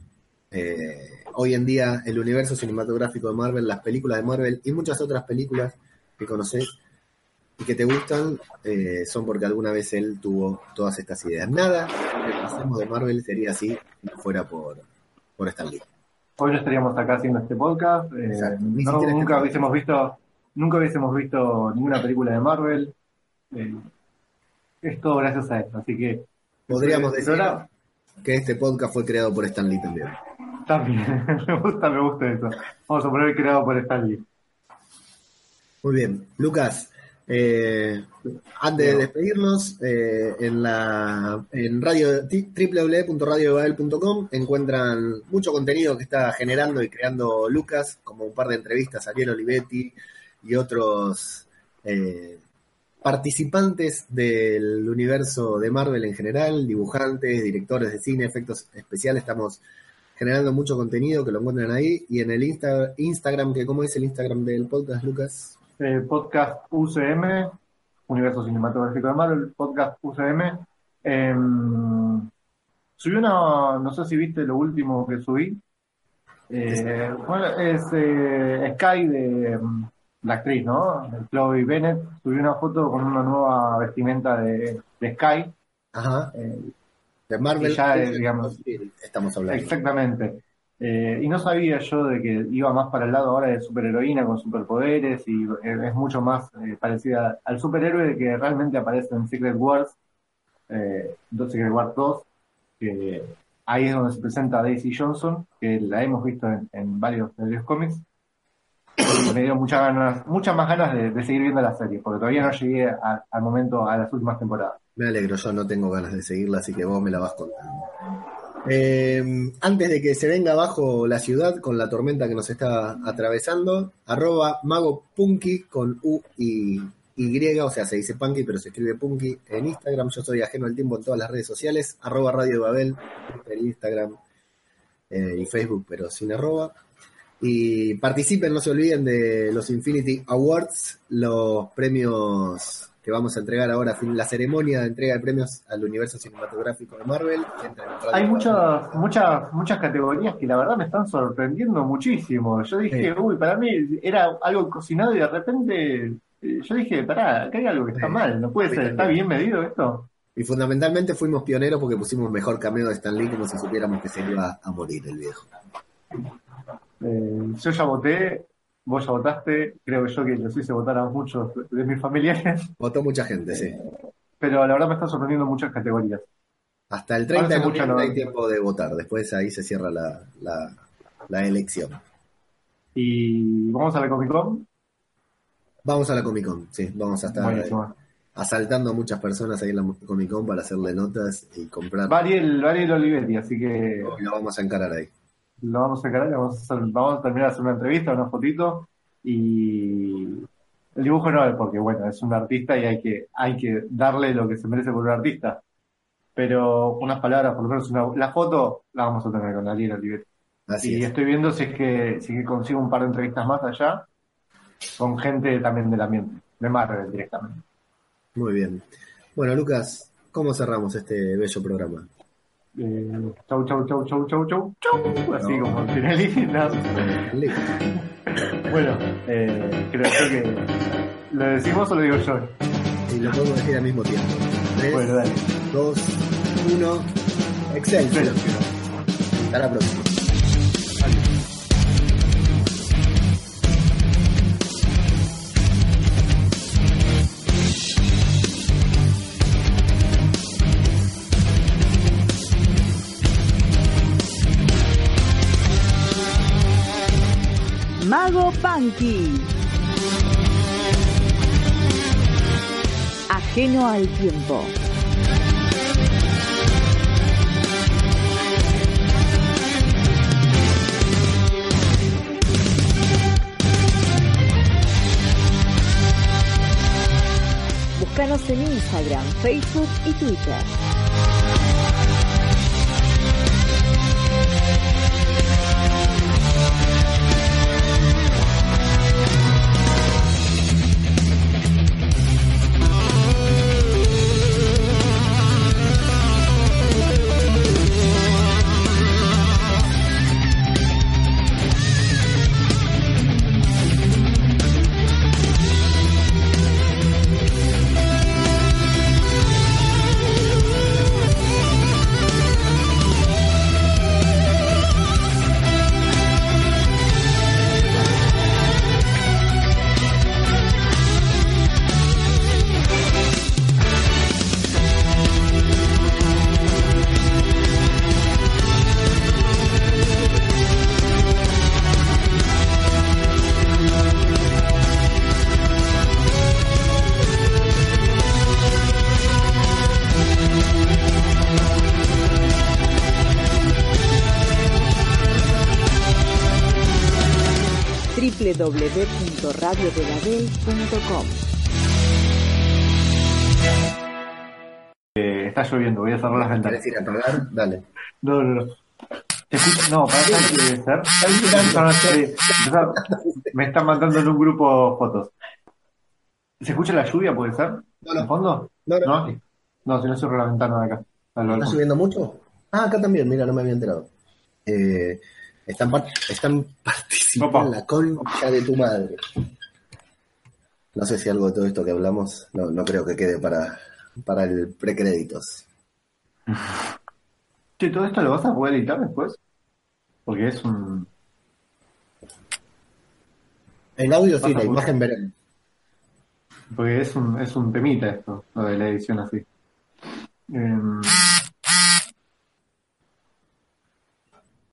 eh, hoy en día el universo cinematográfico de Marvel, las películas de Marvel y muchas otras películas que conoces y que te gustan eh, son porque alguna vez él tuvo todas estas ideas. Nada que hacemos de Marvel sería así si no fuera por, por Stan Lee. Hoy no estaríamos acá haciendo este podcast. eh, no- nunca hubiésemos visto, nunca hubiésemos visto ninguna película de Marvel. Eh, es todo gracias a esto. Así que Podríamos decir ahora- que este podcast fue creado por Stan Lee también. También, <laughs> me gusta, me gusta eso. Vamos a poner creado por Stanley. Muy bien, Lucas. Eh, antes de despedirnos, eh, en la en radio www.radiobabel.com encuentran mucho contenido que está generando y creando Lucas, como un par de entrevistas a Ariel Olivetti y otros eh, participantes del universo de Marvel en general, dibujantes, directores de cine, efectos especiales. Estamos generando mucho contenido que lo encuentran ahí y en el Insta- Instagram, que cómo es el Instagram del podcast, Lucas. Eh, podcast UCM, Universo Cinematográfico de Marvel, podcast UCM. Em, subí una, no sé si viste lo último que subí. Eh, bueno, es eh, Sky de mm, la actriz, ¿no? Chloe Bennett. Subí una foto con una nueva vestimenta de, de Sky. Ajá. Eh, De Marvel. Y ya, eh, digamos- estamos hablando. Exactamente. Eh, y no sabía yo de que iba más para el lado ahora de superheroína con superpoderes y eh, es mucho más eh, parecida al superhéroe que realmente aparece en Secret Wars, eh, Secret Wars 2, que ahí es donde se presenta Daisy Johnson, que la hemos visto en, varios, de los cómics. Me dio muchas ganas, muchas más ganas de, seguir viendo la serie, porque todavía no llegué al momento, a las últimas temporadas. Me alegro, yo no tengo ganas de seguirla, así que vos me la vas contando. Eh, antes de que se venga abajo la ciudad con la tormenta que nos está atravesando, arroba mago punky con U y Y, o sea, se dice punky, pero se escribe punky en Instagram. Yo soy ajeno al tiempo en todas las redes sociales, arroba Radio Babel, en Instagram eh, y Facebook, pero sin arroba. Y participen, no se olviden de los Infinity Awards, los premios que vamos a entregar ahora, la ceremonia de entrega de premios al universo cinematográfico de Marvel. Hay muchas, muchas, muchas categorías que la verdad me están sorprendiendo muchísimo. Yo dije, Sí. uy, para mí era algo cocinado y de repente eh, yo dije, pará, acá hay algo que está Sí. mal, no puede Sí, ser, ¿está bien medido esto? Y fundamentalmente fuimos pioneros porque pusimos mejor cameo de Stan Lee como si supiéramos que se iba a morir el viejo. Eh, yo ya voté, vos ya votaste, creo yo que los hice votar a muchos de mis familiares, <laughs> Votó mucha gente, sí. pero la verdad me están sorprendiendo muchas categorías. Hasta el 30 de noviembre no- hay tiempo de votar. Después ahí se cierra la, la, la elección. Y vamos a la Comic Con. Vamos a la Comic Con, sí. Vamos a estar Buenísimo. asaltando a muchas personas ahí en la Comic Con para hacerle notas y comprar. Variel, Variel Olivetti, así que lo vamos a encarar ahí. Lo vamos a le vamos a, hacer- vamos a terminar de hacer una entrevista, una fotito y el dibujo no, porque bueno, es un artista y hay que, hay que darle lo que se merece por un artista. Pero unas palabras, por lo menos una, la foto la vamos a tener con Ariel Olivetti. Así y es. estoy viendo si es que, si es que consigo un par de entrevistas más allá con gente también del ambiente, de Marvel directamente. Muy bien. Bueno, Lucas, ¿cómo cerramos este bello programa? Eh, chau, chau, chau, chau, chau, chau, chau, así No. como finalista. Listo. Bueno, eh, creo que lo decimos o lo digo yo. Y lo podemos decir al mismo tiempo. 3, Bueno, dale. 2, 1. Excelsior. Hasta la próxima. Punky. Ajeno al tiempo. Búscanos en Instagram, Facebook y Twitter. www.radiodeladel.com. Eh, está lloviendo, voy a cerrar las ventanas. ¿Querés ir a? Dale. No, no, no. No, para qué debe ser. Sí, Me están mandando en un grupo fotos. ¿Se escucha la lluvia, puede ser? No, no. ¿En fondo? No, no. No, no si no cierro la ventana de acá. ¿Está subiendo mucho? Ah, acá también, mira, no me había enterado. Eh, están, par- están participando Opa. en la concha de tu madre. No sé si algo de todo esto que hablamos, no, no creo que quede para, para el precréditos. Che, ¿todo esto lo vas a poder editar después? Porque es un... En audio sí, la imagen veremos. Porque es un, es un temita esto, lo de la edición así. Em,